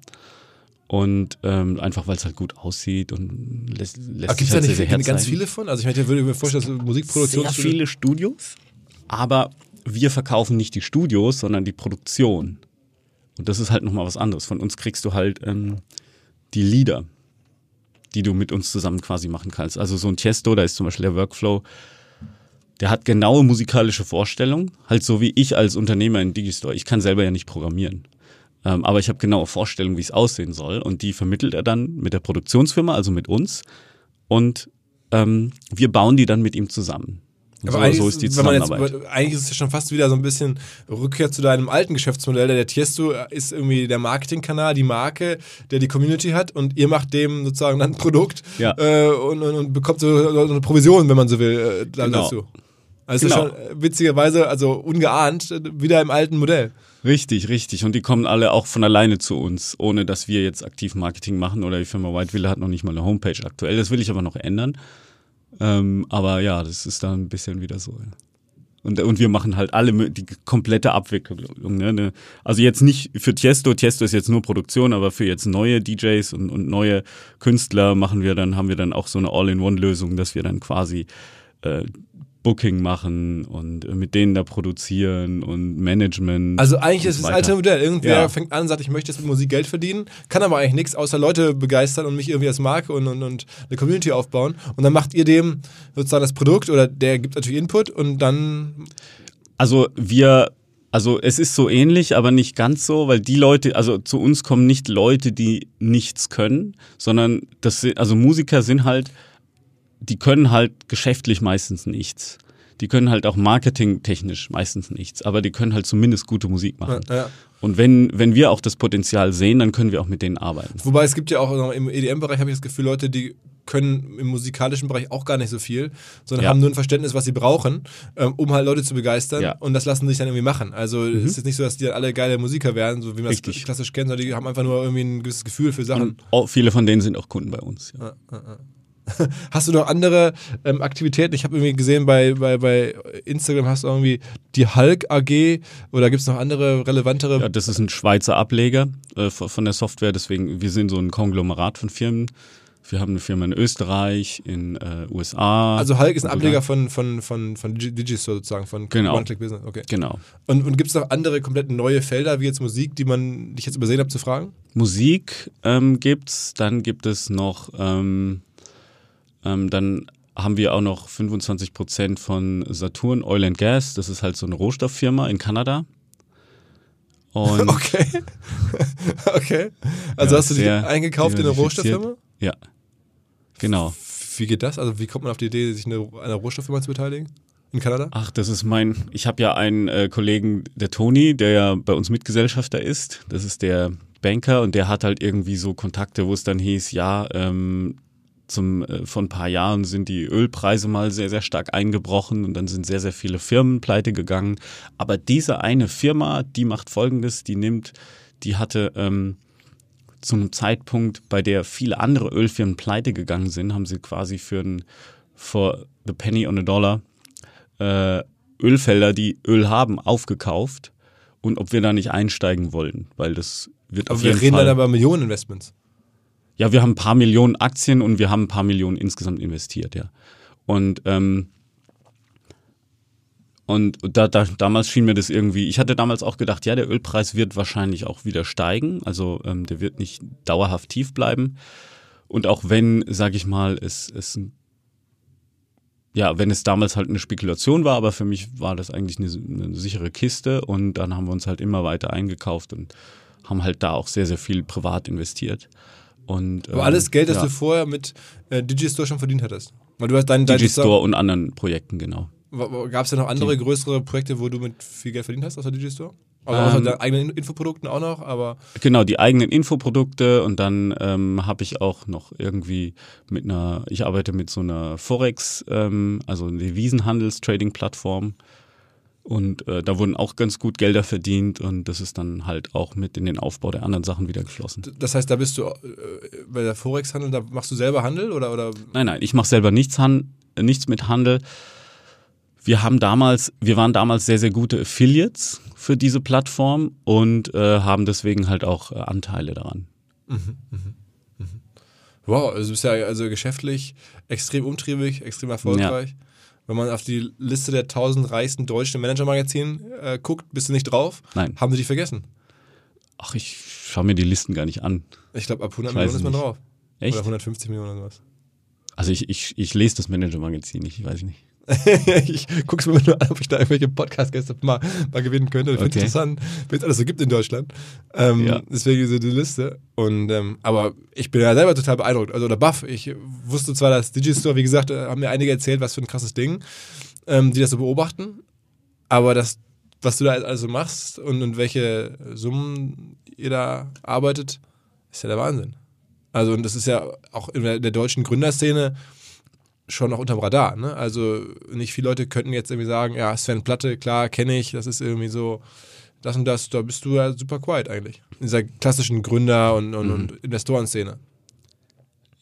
Und ähm, einfach, weil es halt gut aussieht und lässt, lässt Aber gibt es sich da halt nicht sehr, sehr ganz viele von? Also ich meine, ich würde mir vorstellen, dass Musikproduktion. Sehr viele Studios, aber wir verkaufen nicht die Studios, sondern die Produktion. Und das ist halt nochmal was anderes. Von uns kriegst du halt ähm, die Lieder, die du mit uns zusammen quasi machen kannst. Also so ein Tiesto, da ist zum Beispiel der Workflow, der hat genaue musikalische Vorstellungen, halt so wie ich als Unternehmer in Digistore. Ich kann selber ja nicht programmieren. Ähm, aber ich habe genaue Vorstellungen, wie es aussehen soll. Und die vermittelt er dann mit der Produktionsfirma, also mit uns. Und ähm, wir bauen die dann mit ihm zusammen. Aber so, ist die Zusammenarbeit. Jetzt, eigentlich ist es ja schon fast wieder so ein bisschen Rückkehr zu deinem alten Geschäftsmodell. Der Tiesto ist irgendwie der Marketingkanal, die Marke, der die Community hat und ihr macht dem sozusagen dann ein Produkt ja. äh, und, und, und, bekommt so, eine Provision, wenn man so will, äh, dann genau. dazu. Also genau. schon witzigerweise, also ungeahnt, wieder im alten Modell. Richtig, richtig. Und die kommen alle auch von alleine zu uns, ohne dass wir jetzt aktiv Marketing machen oder die Firma White Villa hat noch nicht mal eine Homepage aktuell. Das will ich aber noch ändern. Ähm, aber ja, das ist dann ein bisschen wieder so. Ja. Und, und wir machen halt alle die komplette Abwicklung. Ne? ne? Also jetzt nicht für Tiesto, Tiesto ist jetzt nur Produktion, aber für jetzt neue DJs und, und neue Künstler machen wir dann, haben wir dann auch so eine All-in-One-Lösung, dass wir dann quasi äh, Booking machen und äh, mit denen da produzieren und Management. Also eigentlich ist es das alte Modell. Irgendwer ja. fängt an und sagt, ich möchte jetzt mit Musik Geld verdienen, kann aber eigentlich nichts außer Leute begeistern und mich irgendwie als Marke und, und, und eine Community aufbauen. Und dann macht ihr dem sozusagen das Produkt oder der gibt natürlich Input und dann. Also wir also es ist so ähnlich, aber nicht ganz so, weil die Leute, also zu uns kommen nicht Leute, die nichts können, sondern das sind, also Musiker sind halt die können halt geschäftlich meistens nichts. Die können halt auch marketingtechnisch meistens nichts, aber die können halt zumindest gute Musik machen. Ja, ja. Und wenn, wenn wir auch das Potenzial sehen, dann können wir auch mit denen arbeiten. Wobei es gibt ja auch im EDM-Bereich, habe ich das Gefühl, Leute, die können im musikalischen Bereich auch gar nicht so viel, sondern ja. haben nur ein Verständnis, was sie brauchen, ähm, um halt Leute zu begeistern. Ja. Und das lassen sie sich dann irgendwie machen. Also mhm. es ist jetzt nicht so, dass die dann alle geile Musiker werden, so wie man es klassisch kennt, sondern die haben einfach nur irgendwie ein gewisses Gefühl für Sachen. Und viele von denen sind auch Kunden bei uns. Ja. Hast du noch andere ähm, Aktivitäten? Ich habe irgendwie gesehen, bei, bei, bei Instagram hast du irgendwie die Hulk AG oder gibt es noch andere relevantere? Ja, das ist ein Schweizer Ableger äh, von der Software, deswegen, wir sind so ein Konglomerat von Firmen. Wir haben eine Firma in Österreich, in äh, USA. Also Hulk ist ein Ableger von, von, von, von Digistore sozusagen, von genau. One-Click-Business. Okay. Genau. Und, und gibt es noch andere komplett neue Felder, wie jetzt Musik, die man dich jetzt übersehen habe zu fragen? Musik ähm, es, dann gibt es noch ähm, ähm, dann haben wir auch noch 25 Prozent von Saturn Oil and Gas. Das ist halt so eine Rohstofffirma in Kanada. Und okay. okay. Also ja, hast du die eingekauft in eine Rohstofffirma? Ja. Genau. Wie geht das? Also wie kommt man auf die Idee, sich an einer Rohstofffirma zu beteiligen? In Kanada? Ach, das ist mein. Ich habe ja einen äh, Kollegen, der Toni, der ja bei uns Mitgesellschafter ist. Das ist der Banker und der hat halt irgendwie so Kontakte, wo es dann hieß, ja, ähm, zum, äh, vor ein paar Jahren sind die Ölpreise mal sehr, sehr stark eingebrochen und dann sind sehr, sehr viele Firmen pleite gegangen. Aber diese eine Firma, die macht Folgendes, die nimmt, die hatte ähm, zum Zeitpunkt, bei der viele andere Ölfirmen pleite gegangen sind, haben sie quasi für ein, for the penny on a dollar äh, Ölfelder, die Öl haben, aufgekauft und ob wir da nicht einsteigen wollen, weil das wird Aber auf jeden wir reden Fall, dann aber Millionen Investments ja, wir haben ein paar Millionen Aktien und wir haben ein paar Millionen insgesamt investiert, ja. Und ähm, und da, da, damals schien mir das irgendwie, ich hatte damals auch gedacht, ja, der Ölpreis wird wahrscheinlich auch wieder steigen, also ähm, der wird nicht dauerhaft tief bleiben. Und auch wenn, sage ich mal, es, es ja, wenn es damals halt eine Spekulation war, aber für mich war das eigentlich eine, eine sichere Kiste und dann haben wir uns halt immer weiter eingekauft und haben halt da auch sehr, sehr viel privat investiert. Und, Aber alles Geld, das ja. du vorher mit äh, Digistore schon verdient hattest. Weil du hast dein, dein Digistore und anderen Projekten, genau. Gab es ja noch andere Die. größere Projekte, wo du mit viel Geld verdient hast außer Digistore? Also ähm, deinen eigenen Infoprodukten auch noch, aber. Genau, die eigenen Infoprodukte und dann ähm, habe ich auch noch irgendwie mit einer, ich arbeite mit so einer Forex, ähm, also Devisenhandels-Trading-Plattform. Und äh, da wurden auch ganz gut Gelder verdient und das ist dann halt auch mit in den Aufbau der anderen Sachen wieder geflossen. Das heißt, da bist du äh, bei der Forex-Handel, da machst du selber Handel oder? oder? Nein, nein, ich mache selber nichts, nichts mit Handel. Wir haben damals, wir waren damals sehr, sehr gute Affiliates für diese Plattform und äh, haben deswegen halt auch äh, Anteile daran. Mhm, mh, mh. Wow, also du bist ja also geschäftlich extrem umtriebig, extrem erfolgreich. Ja wenn man auf die Liste der 1000 reichsten deutschen Manager-Magazinen äh, guckt, bist du nicht drauf. Nein. Haben sie dich vergessen? Ach, ich schaue mir die Listen gar nicht an. Ich glaube, ab 100 Millionen ist man drauf. Echt? Oder 150 Millionen oder sowas. Also ich, ich, ich lese das Manager-Magazin nicht, ich weiß nicht. ich guck's mir nur an, ob ich da irgendwelche Podcast-Gäste mal, mal gewinnen könnte. Ich finde Okay. interessant, wie es alles so gibt in Deutschland. Ähm, Ja. Deswegen so die Liste. Und, ähm, aber ich bin ja selber total beeindruckt. Also, oder baff. Ich wusste zwar, dass Digistore, wie gesagt, äh, haben mir einige erzählt, was für ein krasses Ding, ähm, die das so beobachten. Aber das, was du da also machst und, und welche Summen ihr da arbeitet, ist ja der Wahnsinn. Also, und das ist ja auch in der deutschen Gründerszene schon noch unterm Radar. Ne? Also, nicht viele Leute könnten jetzt irgendwie sagen: Ja, Sven Platte, klar, kenne ich, das ist irgendwie so, das und das, da bist du ja super quiet eigentlich. In dieser klassischen Gründer- und, und, und Investorenszene.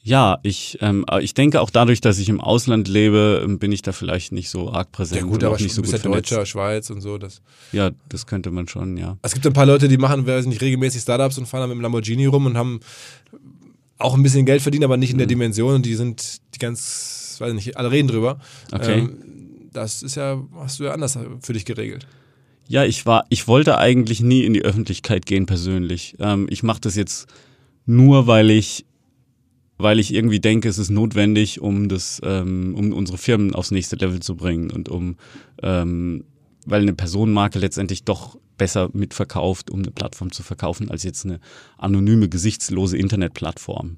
Ja, ich, ähm, ich denke auch dadurch, dass ich im Ausland lebe, bin ich da vielleicht nicht so arg präsent. Ja, gut, aber nicht so gut ja vernetzt. Deutscher, Schweiz und so. Das. Ja, das könnte man schon, ja. Es gibt ein paar Leute, die machen, weiß nicht, regelmäßig Startups und fahren dann mit dem Lamborghini rum und haben auch ein bisschen Geld verdient, aber nicht in der Dimension. Und die sind die ganz, weiß nicht, alle reden drüber. Okay. Ähm, das ist ja, hast du ja anders für dich geregelt. Ja, ich war, ich wollte eigentlich nie in die Öffentlichkeit gehen persönlich. Ähm, ich mache das jetzt nur, weil ich, weil ich irgendwie denke, es ist notwendig, um das, ähm, um unsere Firmen aufs nächste Level zu bringen und um, ähm, weil eine Personenmarke letztendlich doch besser mitverkauft, um eine Plattform zu verkaufen, als jetzt eine anonyme, gesichtslose Internetplattform.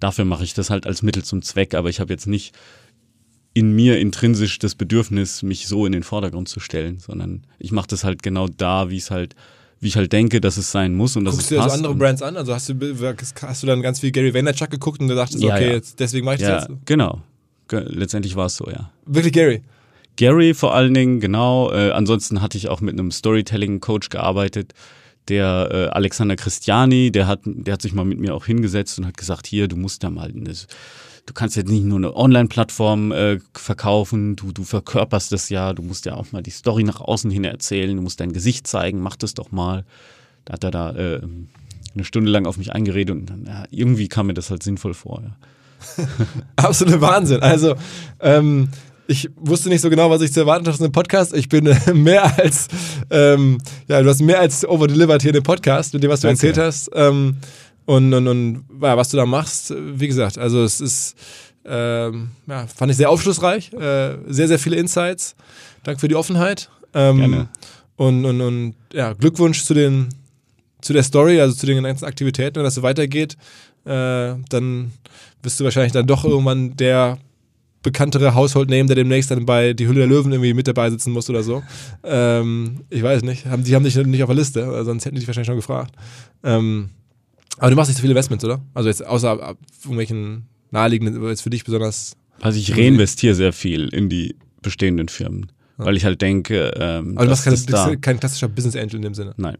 Dafür mache ich das halt als Mittel zum Zweck, aber ich habe jetzt nicht in mir intrinsisch das Bedürfnis, mich so in den Vordergrund zu stellen, sondern ich mache das halt genau da, wie es halt, wie ich halt denke, dass es sein muss und dass Guckst es du dir also andere Brands an? Also hast du, hast du dann ganz viel Gary Vaynerchuk geguckt und du dachtest, Ja, okay, ja. Jetzt, deswegen mache ich ja, das jetzt? genau. Ge- Letztendlich war es so, ja. Wirklich Gary? Gary vor allen Dingen, genau. Äh, ansonsten hatte ich auch mit einem Storytelling-Coach gearbeitet, der äh, Alexander Christiani, der hat, der hat sich mal mit mir auch hingesetzt und hat gesagt, hier, du musst da mal, eine, du kannst jetzt nicht nur eine Online-Plattform äh, verkaufen, du, du verkörperst das ja, du musst ja auch mal die Story nach außen hin erzählen, du musst dein Gesicht zeigen, mach das doch mal. Da hat er da äh, eine Stunde lang auf mich eingeredet und dann, ja, irgendwie kam mir das halt sinnvoll vor. Ja. Absolute Wahnsinn. Also, ähm, ich wusste nicht so genau, was ich zu erwarten hatte aus einem Podcast. Ich bin äh, mehr als, ähm, ja, du hast mehr als overdelivered hier in dem Podcast mit dem, was du Danke. erzählt hast. Ähm, und, und, und ja, was du da machst, wie gesagt, also es ist, ähm, ja, fand ich sehr aufschlussreich. Äh, sehr, sehr viele Insights. Danke für die Offenheit. Ähm, Gerne. Und, und, und ja, Glückwunsch zu den zu der Story, also zu den ganzen Aktivitäten, wenn das so weitergeht, äh, dann wirst du wahrscheinlich dann doch irgendwann der bekanntere Household-Name, der demnächst dann bei Die Hülle der Löwen irgendwie mit dabei sitzen muss oder so. Ähm, ich weiß nicht. Haben, die haben dich nicht auf der Liste, äh, sonst hätten die dich wahrscheinlich schon gefragt. Ähm, aber du machst nicht so viele Investments, oder? Also jetzt außer ab irgendwelchen naheliegenden, jetzt für dich besonders. Also ich reinvestiere sehr viel in die bestehenden Firmen, weil ich halt denke, ähm, Aber du machst da, kein klassischer Business Angel in dem Sinne. nein,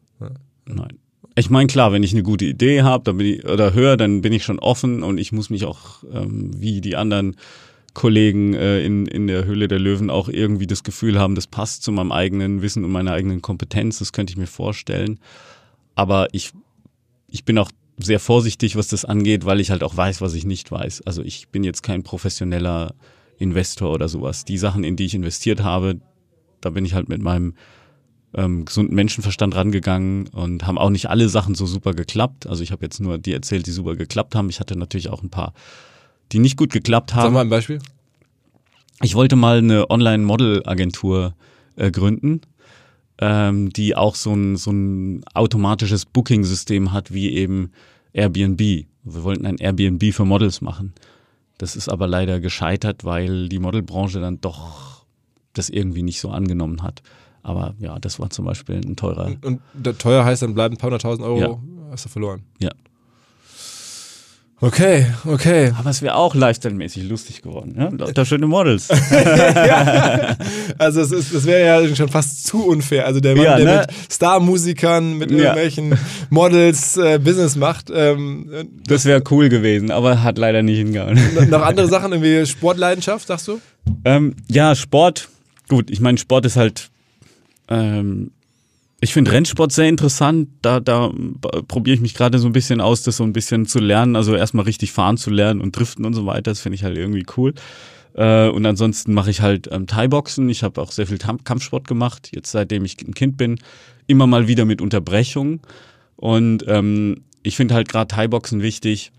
nein. Ich meine, klar, wenn ich eine gute Idee habe, dann bin ich oder höre, dann bin ich schon offen und ich muss mich auch ähm, wie die anderen Kollegen äh, in, in der Höhle der Löwen auch irgendwie das Gefühl haben, das passt zu meinem eigenen Wissen und meiner eigenen Kompetenz. Das könnte ich mir vorstellen. Aber ich, ich bin auch sehr vorsichtig, was das angeht, weil ich halt auch weiß, was ich nicht weiß. Also ich bin jetzt kein professioneller Investor oder sowas. Die Sachen, in die ich investiert habe, da bin ich halt mit meinem ähm, gesunden Menschenverstand rangegangen und haben auch nicht alle Sachen so super geklappt. Also ich habe jetzt nur die erzählt, die super geklappt haben. Ich hatte natürlich auch ein paar, die nicht gut geklappt Sag haben. mal ein Beispiel. Ich wollte mal eine Online-Model-Agentur äh, gründen, ähm, die auch so ein, so ein automatisches Booking-System hat, wie eben Airbnb. Wir wollten ein Airbnb für Models machen. Das ist aber leider gescheitert, weil die Modelbranche dann doch das irgendwie nicht so angenommen hat. Aber ja, das war zum Beispiel ein teurer. Und der teuer heißt, dann bleiben ein paar hunderttausend Euro, Ja. hast du verloren. Ja. Okay, okay. Aber es wäre auch lifestyle-mäßig lustig geworden. Ja? Lauter schöne Models. Also es ist, das wäre ja schon fast zu unfair. Also der Mann, Ja, der ne? mit Star-Musikern, mit Ja. irgendwelchen Models äh, Business macht. Ähm, Das wäre cool gewesen, aber hat leider nicht hingehauen. noch andere Sachen, irgendwie Sportleidenschaft, sagst du? Ähm, ja, Sport. Gut, ich meine, Sport ist halt. Ähm, ich finde Rennsport sehr interessant. Da, da probiere ich mich gerade so ein bisschen aus, das so ein bisschen zu lernen. Also erstmal richtig fahren zu lernen und driften und so weiter. Das finde ich halt irgendwie cool. Äh, und ansonsten mache ich halt ähm, Thai-Boxen. Ich habe auch sehr viel Tam- Kampfsport gemacht, jetzt seitdem ich ein Kind bin. Immer mal wieder mit Unterbrechung. Und ähm, ich finde halt gerade Thai-Boxen wichtig,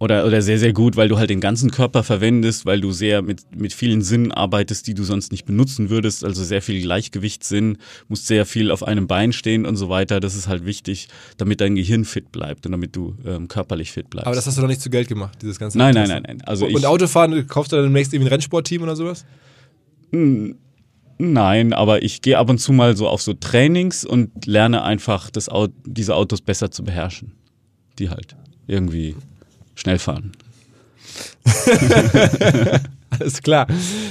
Oder, oder sehr, sehr gut, weil du halt den ganzen Körper verwendest, weil du sehr mit, mit vielen Sinnen arbeitest, die du sonst nicht benutzen würdest. Also sehr viel Gleichgewichtssinn, musst sehr viel auf einem Bein stehen und so weiter. Das ist halt wichtig, damit dein Gehirn fit bleibt und damit du ähm, körperlich fit bleibst. Aber das hast du doch nicht zu Geld gemacht, dieses ganze nein, nein, nein, nein. Also und ich, Autofahren, kaufst du dann demnächst irgendwie ein Rennsportteam oder sowas? Nein, aber ich gehe ab und zu mal so auf so Trainings und lerne einfach, das Auto, diese Autos besser zu beherrschen. Die halt irgendwie schnell fahren. Alles klar.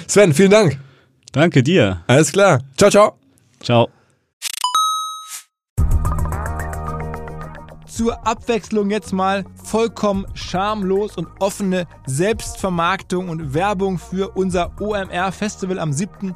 Sven, vielen Dank. Danke dir. Alles klar. Ciao, ciao. Ciao. Zur Abwechslung jetzt mal vollkommen schamlos und offene Selbstvermarktung und Werbung für unser OMR Festival am 7.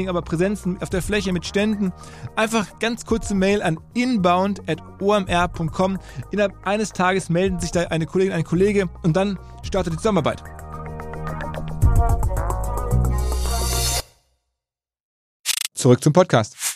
Dingen aber Präsenzen auf der Fläche, mit Ständen. Einfach ganz kurze Mail an inbound.omr.com. Innerhalb eines Tages melden sich da eine Kollegin, ein Kollege und dann startet die Zusammenarbeit. Zurück zum Podcast.